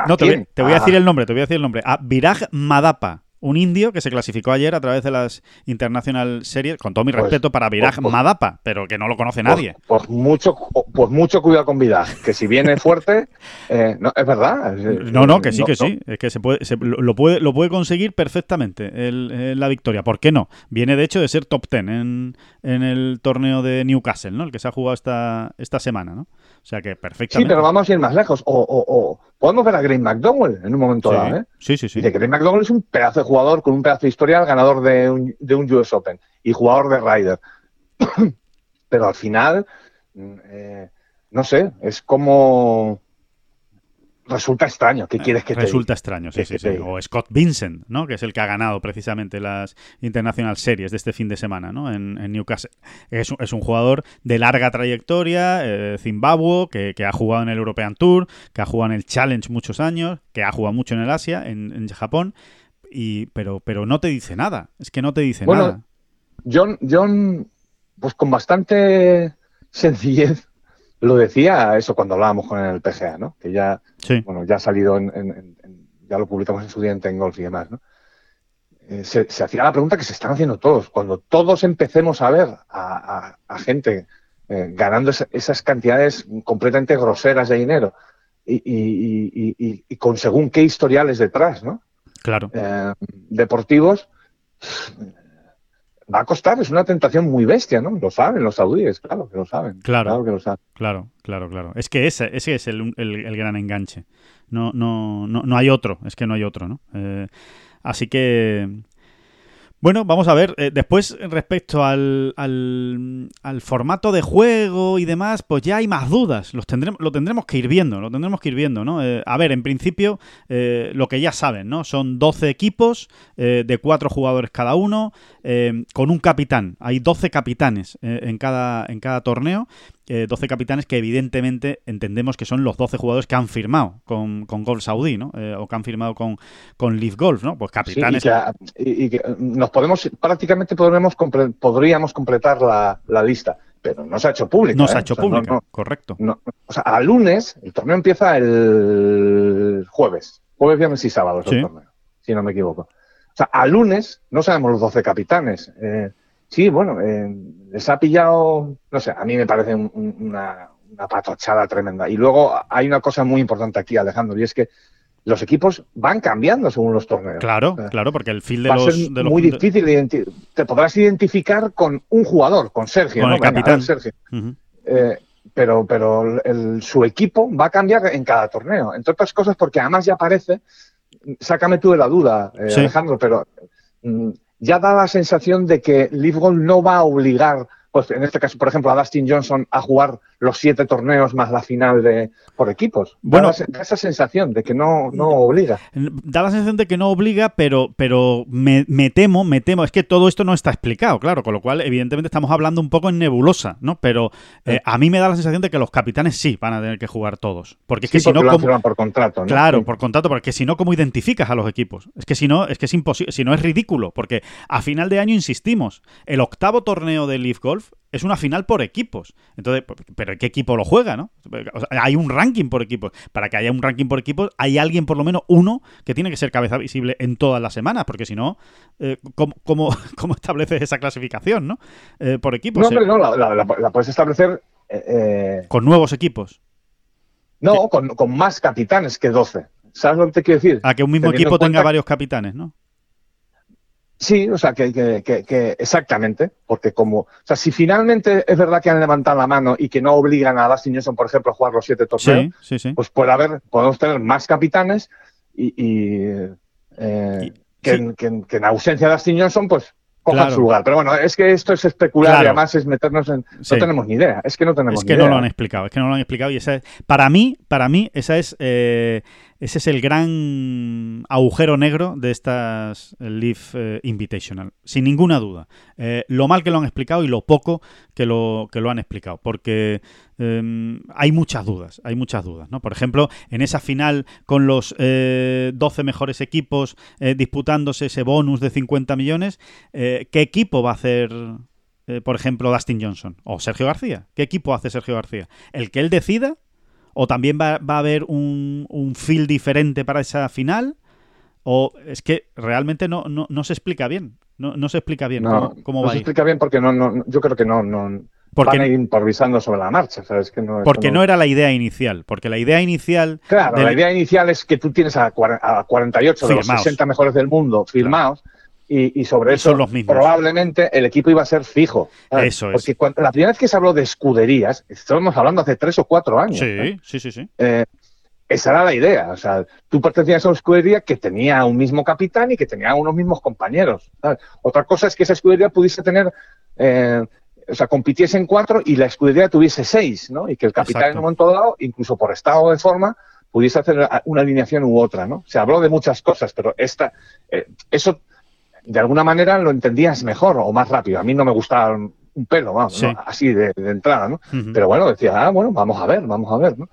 no, te voy, te voy, a decir el nombre, te voy a decir el nombre. A Viraj Madapa un indio que se clasificó ayer a través de las International Series, con todo mi pues, respeto para Viraj pues, pues, Madapa, pero que no lo conoce nadie. Pues, mucho, pues mucho cuidado con Viraj, que si viene fuerte, eh, no, es verdad. no, no, que sí, que sí, es que se puede, lo, puede, lo puede conseguir perfectamente la victoria. ¿Por qué no? Viene de hecho de ser top ten en, en el torneo de Newcastle, ¿no? El que se ha jugado esta, esta semana, ¿no? O sea que perfectamente. Sí, pero vamos a ir más lejos. O, o, podemos ver a Green McDowell en un momento dado. ¿eh? Sí, sí, sí. Dice Green McDowell es un pedazo de jugador con un pedazo de historial, ganador de un, de un US Open y jugador de Ryder. pero al final, mm, eh, no sé, es como. Resulta extraño. ¿Qué quieres que te Resulta extraño, sí, ¿Qué- sí, sí. O Scott Vincent, ¿no? Que es el que ha ganado precisamente las International Series de este fin de semana, ¿no? En, en Newcastle. Es, un- es un jugador de larga trayectoria, eh, Zimbabue, que, que ha jugado en el European Tour, que ha jugado en el Challenge muchos años, que ha jugado mucho en el Asia, en, en Japón, y, pero, pero no te dice nada. Es que no te dice Bueno, nada. John, John, pues con bastante sencillez, lo decía eso cuando hablábamos con el PGA, ¿no? Que ya, Sí, bueno, ya ha salido en, en- en- en- ya lo publicamos en su día en Tengolf y demás, ¿no? Eh, se, se hacía la pregunta que se están haciendo todos. Cuando todos empecemos a ver a, a- a gente eh, ganando esa- esas cantidades completamente groseras de dinero y, y- y- y- y con según qué historiales detrás, ¿no? claro. eh, deportivos, va a costar, es una tentación muy bestia, ¿no? Lo saben los saudíes, claro que lo saben. Claro. que lo saben. Claro, claro, claro. Es que ese, ese es el, el- el gran enganche. No, no, no, no hay otro, es que no hay otro, ¿no? Eh, así que... Bueno, vamos a ver. eh, después, respecto al, al, formato de juego y demás, pues ya hay más dudas. Los tendremos, lo tendremos que ir viendo, lo tendremos que ir viendo, ¿no? Eh, a ver, en principio, eh, lo que ya saben, ¿no? Son 12 equipos eh, de 4 jugadores cada uno, eh, con un capitán. Hay 12 capitanes eh, en, cada, en cada torneo. Eh, 12 capitanes que evidentemente entendemos que son los 12 jugadores que han firmado con, con Golf Saudí, ¿no? Eh, o que han firmado con, con Leaf Golf, ¿no? Pues Sí, y, capitanes. y- y que nos podemos, prácticamente podremos podríamos completar la, la lista, pero no se ha hecho pública. no se ¿eh? ha hecho O sea, no- pública, no- correcto. no- o sea, a lunes, el torneo empieza el jueves, jueves, viernes y sábado es Sí. el torneo, si no me equivoco. O sea, a lunes no sabemos los 12 capitanes. Eh, sí, bueno, eh, les ha pillado, no sé, a mí me parece un- un- una, una patochada tremenda. Y luego hay una cosa muy importante aquí, Alejandro, y es que los equipos van cambiando según los torneos. Claro, claro, porque el feel de Va a los, ser de los- muy difícil de Te podrás identificar con un jugador, con Sergio. Con ¿no? el Venga, a ver, capitán. Sergio. Eh, pero pero el- su equipo va a cambiar en cada torneo. Entre otras cosas porque además ya aparece, sácame tú de la duda, eh, Sí. Alejandro, pero mm, ya da la sensación de que Leaf Golf no va a obligar, pues en este caso, por ejemplo, a Dustin Johnson a jugar los siete torneos más la final de por equipos. Bueno. da, esa sensación de que no, no obliga. Da la sensación de que no obliga, pero, pero me, me temo, me temo, es que todo esto no está explicado, claro, con lo cual evidentemente estamos hablando un poco en nebulosa, ¿no? Pero eh, a mí me da la sensación de que los capitanes sí van a tener que jugar todos. Porque es que si no, lo han ¿cómo- firmado por contrato. ¿no? Claro, por contrato, porque si no, ¿cómo identificas a los equipos? Es que si no, es que es imposible, si no es ridículo, porque a final de año insistimos, el octavo torneo de Leaf Golf es una final por equipos. Entonces, pero ¿qué equipo lo juega, no? O sea, hay un ranking por equipos. Para que haya un ranking por equipos, hay alguien, por lo menos uno, que tiene que ser cabeza visible en todas las semanas, porque si no, eh, ¿cómo, cómo, cómo estableces esa clasificación, no? Eh, por equipos. No, eh, hombre, no, la, la- la- la puedes establecer. eh, eh, con nuevos equipos. no, con, con más capitanes que 12. ¿Sabes lo que te quiero decir? A que un mismo Teniendo equipo en tenga varios capitanes, ¿no? Sí, o sea, que, que- que- que exactamente, porque como, o sea, si finalmente es verdad que han levantado la mano y que no obligan a Dustin Johnson, por ejemplo, a jugar los siete torneos, Sí, sí, sí. pues puede haber, podemos tener más capitanes y, y, eh, que, en, que en- que en ausencia de Dustin Johnson, pues cojan Claro. su lugar. Pero bueno, es que esto es especular Claro. y además es meternos en, no tenemos ni idea, es que no tenemos Es ni que idea. no lo han explicado, es que no lo han explicado y esa es, para mí, para mí, esa es eh, ese es el gran agujero negro de estas Leaf eh, Invitational, sin ninguna duda. Eh, lo mal que lo han explicado y lo poco que lo, que lo han explicado, porque eh, hay muchas dudas, hay muchas dudas, ¿no? Por ejemplo, en esa final con los eh, 12 mejores equipos eh, disputándose ese bonus de 50 millones, eh, ¿qué equipo va a hacer eh, por ejemplo, Dustin Johnson o Sergio García. ¿Qué equipo hace Sergio García? ¿El que él decida? ¿O también va, va a haber un, un feel diferente para esa final? ¿O es que realmente no, no, no se explica bien? No, no se explica bien No, cómo, cómo no va se explica bien porque no, no, yo creo que no, no Porque, van a ir improvisando sobre la marcha, ¿sabes? Que no, porque no era la idea inicial. Porque la idea inicial. Claro, del- la idea inicial es que tú tienes a, a 48 de los Firmados. 60 mejores del mundo firmados y, y sobre eso son los mismos. probablemente el equipo iba a ser fijo. ¿sabes? Eso es. Porque cuando- la primera vez que se habló de escuderías, estamos hablando hace tres o cuatro años. ¿eh? Sí, sí, sí, sí. Eh, esa era la idea. O sea, tú pertenecías a una escudería que tenía un mismo capitán y que tenía unos mismos compañeros. ¿sabes? Otra cosa es que esa escudería pudiese tener, eh, o sea, compitiesen cuatro y la escudería tuviese seis, ¿no? Y que el capitán Exacto. en un momento dado, incluso por estado de forma, pudiese hacer una alineación u otra, ¿no? Se habló de muchas cosas, pero esta, eh, eso de alguna manera lo entendías mejor o más rápido. A mí no me gustaba un pelo, vamos, así de, entrada, ¿no? Pero bueno, decía, ah, bueno, vamos a ver, vamos a ver, ¿no?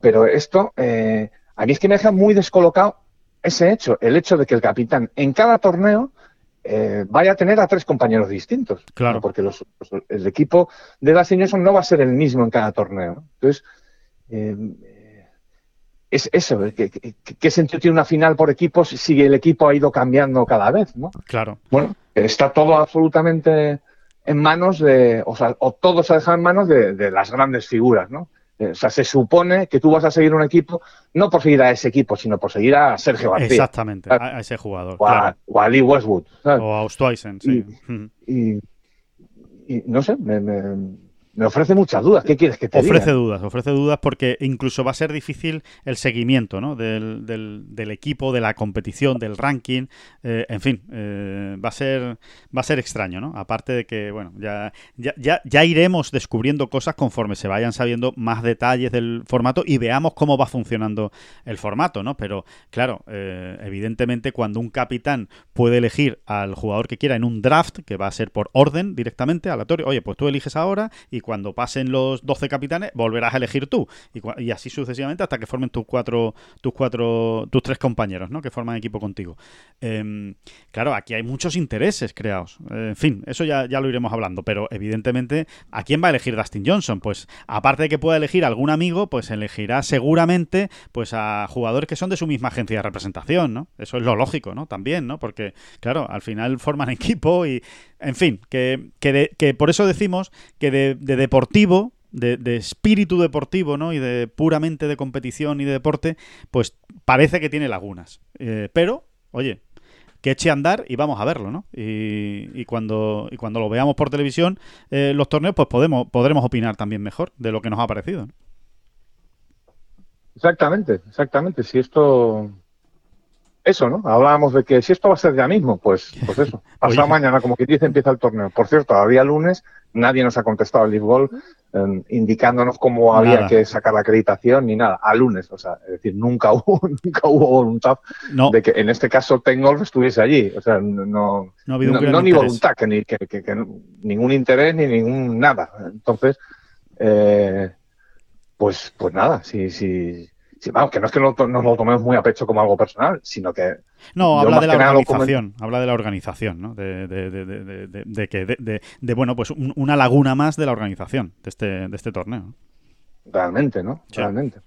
Pero esto, eh, a mí es que me deja muy descolocado ese hecho, el hecho de que el capitán en cada torneo eh, vaya a tener a tres compañeros distintos. Claro. Porque los, el equipo de la no va a ser el mismo en cada torneo. Entonces, eh, es eso, ¿qué, qué, sentido tiene una final por equipos si el equipo ha ido cambiando cada vez? ¿no? Claro. Bueno, está todo absolutamente en manos de, o sea, o todo se ha dejado en manos de, de las grandes figuras, ¿no? Eh, o sea, se supone que tú vas a seguir un equipo no por seguir a ese equipo, sino por seguir a Sergio García. Exactamente, a, ese jugador. O a, Lee Westwood. O a Ostweisen, sí. Y, y, no sé, me, me ofrece muchas dudas. ¿Qué quieres que te ofrece dudas, ofrece dudas porque incluso va a ser difícil el seguimiento ¿no? del, del, equipo, de la competición, del ranking. Eh, en fin, eh, va a ser va a ser extraño, ¿no? Aparte de que, bueno, ya, ya, ya, iremos descubriendo cosas conforme se vayan sabiendo más detalles del formato y veamos cómo va funcionando el formato, ¿no? Pero, claro, eh, evidentemente cuando un capitán puede elegir al jugador que quiera en un draft, que va a ser por orden directamente, aleatorio, oye, pues tú eliges ahora y cuando pasen los 12 capitanes volverás a elegir tú y, así sucesivamente hasta que formen tus cuatro tus cuatro tus tres compañeros ¿no? que forman equipo contigo em, claro aquí hay muchos intereses creados en fin eso ya, ya lo iremos hablando pero evidentemente ¿a quién va a elegir Dustin Johnson? pues aparte de que pueda elegir algún amigo pues elegirá seguramente pues a jugadores que son de su misma agencia de representación ¿no? eso es lo lógico ¿no? también ¿no? porque claro al final forman equipo y en fin, que, que, por eso decimos que de, deportivo, de, espíritu deportivo, ¿no? Y de puramente de competición y de deporte, pues parece que tiene lagunas. Eh, pero, oye, que eche a andar y vamos a verlo, ¿no? Y, cuando, y cuando lo veamos por televisión, eh, los torneos, pues podemos, podremos opinar también mejor de lo que nos ha parecido. Exactamente, exactamente. Si esto eso, ¿no? Hablábamos de que si esto va a ser ya mismo, pues, pues eso. Pasado mañana, como que dice, empieza el torneo. Por cierto, todavía lunes nadie nos ha contestado el Ball em, indicándonos cómo había que sacar la acreditación ni nada. A lunes, o sea, es decir, nunca hubo, nunca hubo voluntad de que en este caso Tengolf estuviese allí. O sea, no, no, no, ni voluntad, que, ni, que, que, ningún interés ni ningún nada. Entonces, eh, pues, pues nada, si, si, vamos, que no es que nos lo tomemos muy a pecho como algo personal, sino que... No, habla de la organización, habla de la organización, ¿no? De, de, de, de que, de, bueno, pues una laguna más de la organización de este, de este torneo. Realmente, ¿no? Realmente.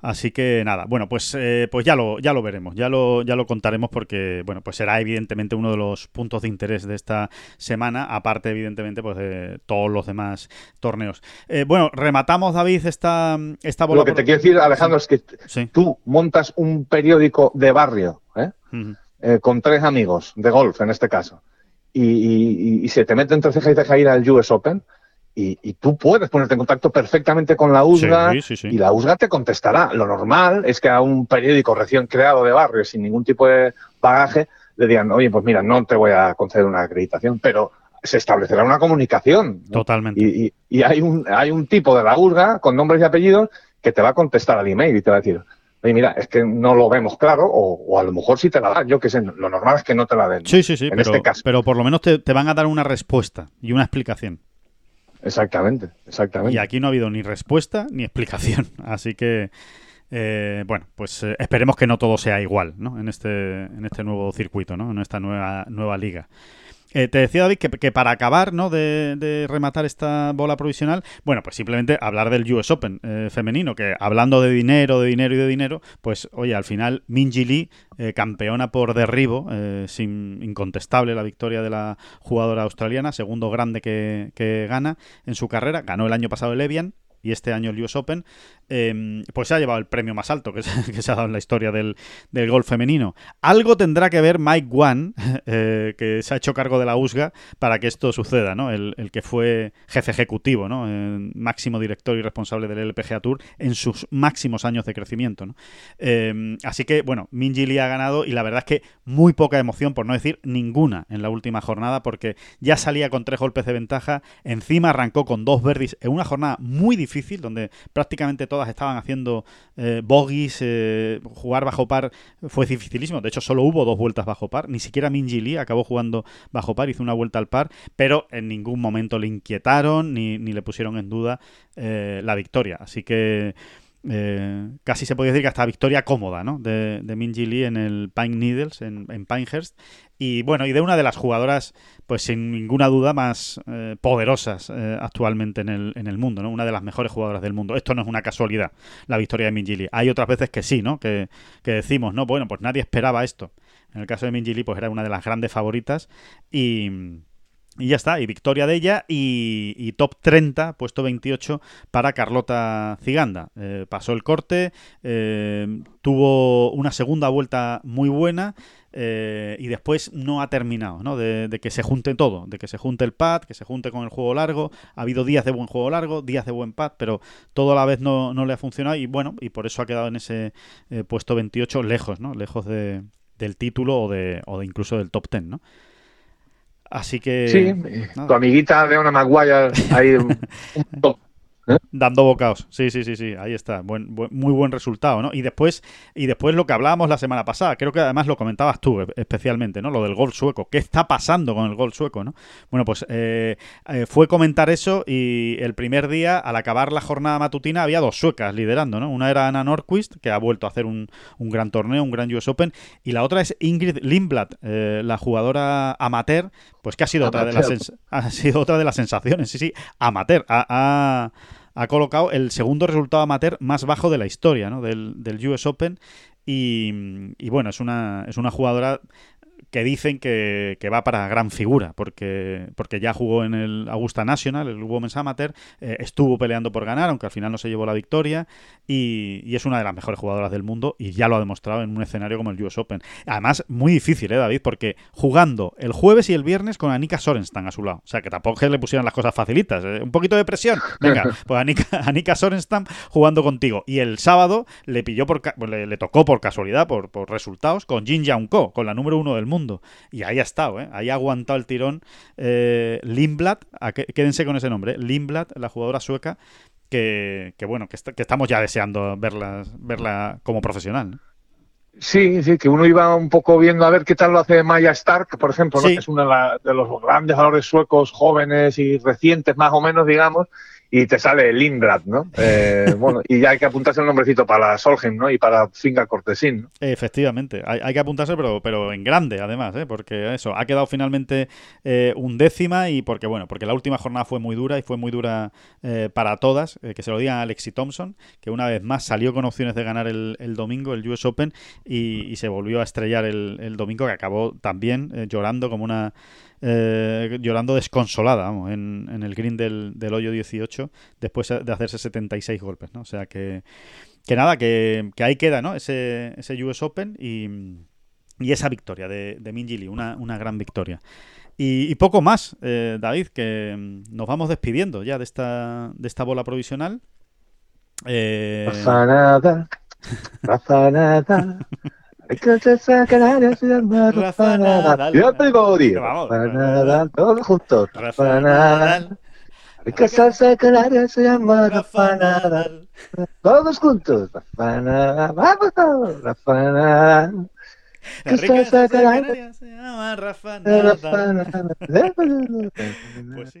Así que nada, bueno, pues, eh, pues ya lo, ya lo veremos, ya lo, ya lo contaremos porque, bueno, pues será evidentemente uno de los puntos de interés de esta semana, aparte evidentemente pues de todos los demás torneos. Eh, bueno, rematamos David esta, esta bola. Lo que te quiero decir, Alejandro, es que tú montas un periódico de barrio, ¿eh? con tres amigos de golf en este caso, y, y, se te mete entre ceja y ceja ir al US Open y, tú puedes ponerte en contacto perfectamente con la USGA y la USGA te contestará. Lo normal es que a un periódico recién creado de barrio sin ningún tipo de bagaje le digan, oye, pues mira, no te voy a conceder una acreditación, pero se establecerá una comunicación. Totalmente. Y, y, hay, un, hay un tipo de la USGA con nombres y apellidos que te va a contestar al email y te va a decir, oye, mira, es que no lo vemos claro, o, a lo mejor sí te la dan, yo qué sé, lo normal es que no te la den. Sí, sí, sí, en este caso. pero por lo menos te, te, van a dar una respuesta y una explicación. Exactamente, exactamente. Y aquí no ha habido ni respuesta ni explicación. Así que, eh, bueno, pues eh, esperemos que no todo sea igual, ¿no? En este, en este nuevo circuito, ¿no? En esta nueva, nueva liga. Eh, te decía David que, para acabar ¿no? De, rematar esta bola provisional, bueno, pues simplemente hablar del US Open eh, femenino, que hablando de dinero, de dinero y de dinero, pues oye, al final Minji Lee, eh, campeona por derribo, sin incontestable la victoria de la jugadora australiana, segundo grande que, gana en su carrera, ganó el año pasado el Evian, y este año el US Open, em, pues se ha llevado el premio más alto que se, ha dado en la historia del, del, golf femenino. Algo tendrá que ver Mike Wan, eh, que se ha hecho cargo de la USGA, para que esto suceda, ¿no? El, que fue jefe ejecutivo, ¿no? máximo director y responsable del LPGA Tour en sus máximos años de crecimiento, ¿no? Em, así que, bueno, Minji Lee ha ganado y la verdad es que muy poca emoción, por no decir ninguna, en la última jornada, porque ya salía con tres golpes de ventaja, encima arrancó con dos verdis en una jornada muy difícil donde prácticamente estaban haciendo eh, bogies, eh, jugar bajo par fue dificilísimo. De hecho, solo hubo dos vueltas bajo par. Ni siquiera Minji Lee acabó jugando bajo par, hizo una vuelta al par, pero en ningún momento le inquietaron ni, ni le pusieron en duda eh, la victoria. Así que eh, casi se puede decir que hasta victoria cómoda ¿no? de, de Minji Lee en el Pine Needles, en, en, Pinehurst. Y bueno, y de una de las jugadoras, pues sin ninguna duda, más eh, poderosas eh, actualmente en el, en el mundo, ¿no? Una de las mejores jugadoras del mundo. Esto no es una casualidad, la victoria de Minji Lee. Hay otras veces que sí, ¿no? Que, que decimos, no, bueno, pues nadie esperaba esto. En el caso de Minji Lee, pues era una de las grandes favoritas y y ya está, y victoria de ella y, top 30, puesto 28 para Carlota Ciganda. Eh, pasó el corte, eh, tuvo una segunda vuelta muy buena eh, y después no ha terminado, ¿no? De, de, que se junte todo, de que se junte el pad, que se junte con el juego largo. Ha habido días de buen juego largo, días de buen pad, pero todo a la vez no, no le ha funcionado y bueno, y por eso ha quedado en ese eh, puesto 28 lejos, ¿no? Lejos de, del título o de, o de incluso del top 10, ¿no? Así que. Sí, nada. tu amiguita Leona Maguire ahí un, un top. ¿Eh? Dando bocaos. Sí, sí, sí, sí. Ahí está. Buen, buen, muy buen resultado, ¿no? Y después, y después lo que hablábamos la semana pasada, creo que además lo comentabas tú especialmente, ¿no? Lo del gol sueco. ¿Qué está pasando con el gol sueco, no? Bueno, pues eh, eh, fue comentar eso y el primer día, al acabar la jornada matutina, había dos suecas liderando, ¿no? Una era Ana Norquist, que ha vuelto a hacer un, un gran torneo, un gran US Open, y la otra es Ingrid Lindblad, eh, la jugadora amateur, pues que ha sido, otra de, las ha sido otra de las sensaciones, sí, sí, amateur. Ha, ha, ha colocado el segundo resultado amateur más bajo de la historia ¿no? del, del, US Open y, y, bueno, es una, es una jugadora que dicen que, que, va para gran figura, porque, porque ya jugó en el Augusta National, el Women's Amateur, eh, estuvo peleando por ganar, aunque al final no se llevó la victoria, y, y, es una de las mejores jugadoras del mundo, y ya lo ha demostrado en un escenario como el US Open. Además, muy difícil, ¿eh, David? Porque jugando el jueves y el viernes con Anika Sorenstam a su lado, o sea, que tampoco que le pusieran las cosas facilitas, ¿eh? un poquito de presión, venga, pues Anika, Anika Sorenstam jugando contigo, y el sábado le pilló por, le, le tocó por casualidad, por, por resultados, con Jin Young Ko, con la número uno del mundo mundo. Y ahí ha estado, ¿eh? ahí ha aguantado el tirón eh, Lindblad, quédense con ese nombre, ¿eh? Lindblad, la jugadora sueca, que, que bueno, que, está, que, estamos ya deseando verla, verla como profesional. ¿no? Sí, sí, que uno iba un poco viendo a ver qué tal lo hace Maya Stark, por ejemplo, ¿no? sí. que es uno de, la, de, los grandes jugadores suecos jóvenes y recientes, más o menos, digamos, y te sale Lindblad, ¿no? Eh, bueno, y ya hay que apuntarse el nombrecito para Solheim, ¿no? Y para Finga Cortesín. ¿no? Efectivamente, hay, hay, que apuntarse, pero, pero en grande, además, ¿eh? Porque eso, ha quedado finalmente eh, un décima y porque, bueno, porque la última jornada fue muy dura y fue muy dura eh, para todas, eh, que se lo digan a Alexi Thompson, que una vez más salió con opciones de ganar el, el domingo, el US Open, y, y, se volvió a estrellar el, el domingo, que acabó también eh, llorando como una eh, llorando desconsolada vamos, en, en, el green del, del, hoyo 18 después de hacerse 76 golpes, ¿no? O sea que, que nada, que, que, ahí queda, ¿no? Ese, ese US Open y, y esa victoria de, de Minji Lee, una, una gran victoria. Y, y poco más, eh, David, que nos vamos despidiendo ya de esta, de esta bola provisional. Eh... Rafa nada, Rafa nada. Rafa Nadal. Yo tengo Rafa Nadal. Todos juntos. Rafa Nadal. Rica salsa canaria se llama Rafa Nadal. Todos juntos. Rafa Nadal. Vamos todos. Rafa Nadal. La rica salsa canaria se llama Rafa Nadal. Pues sí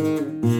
Música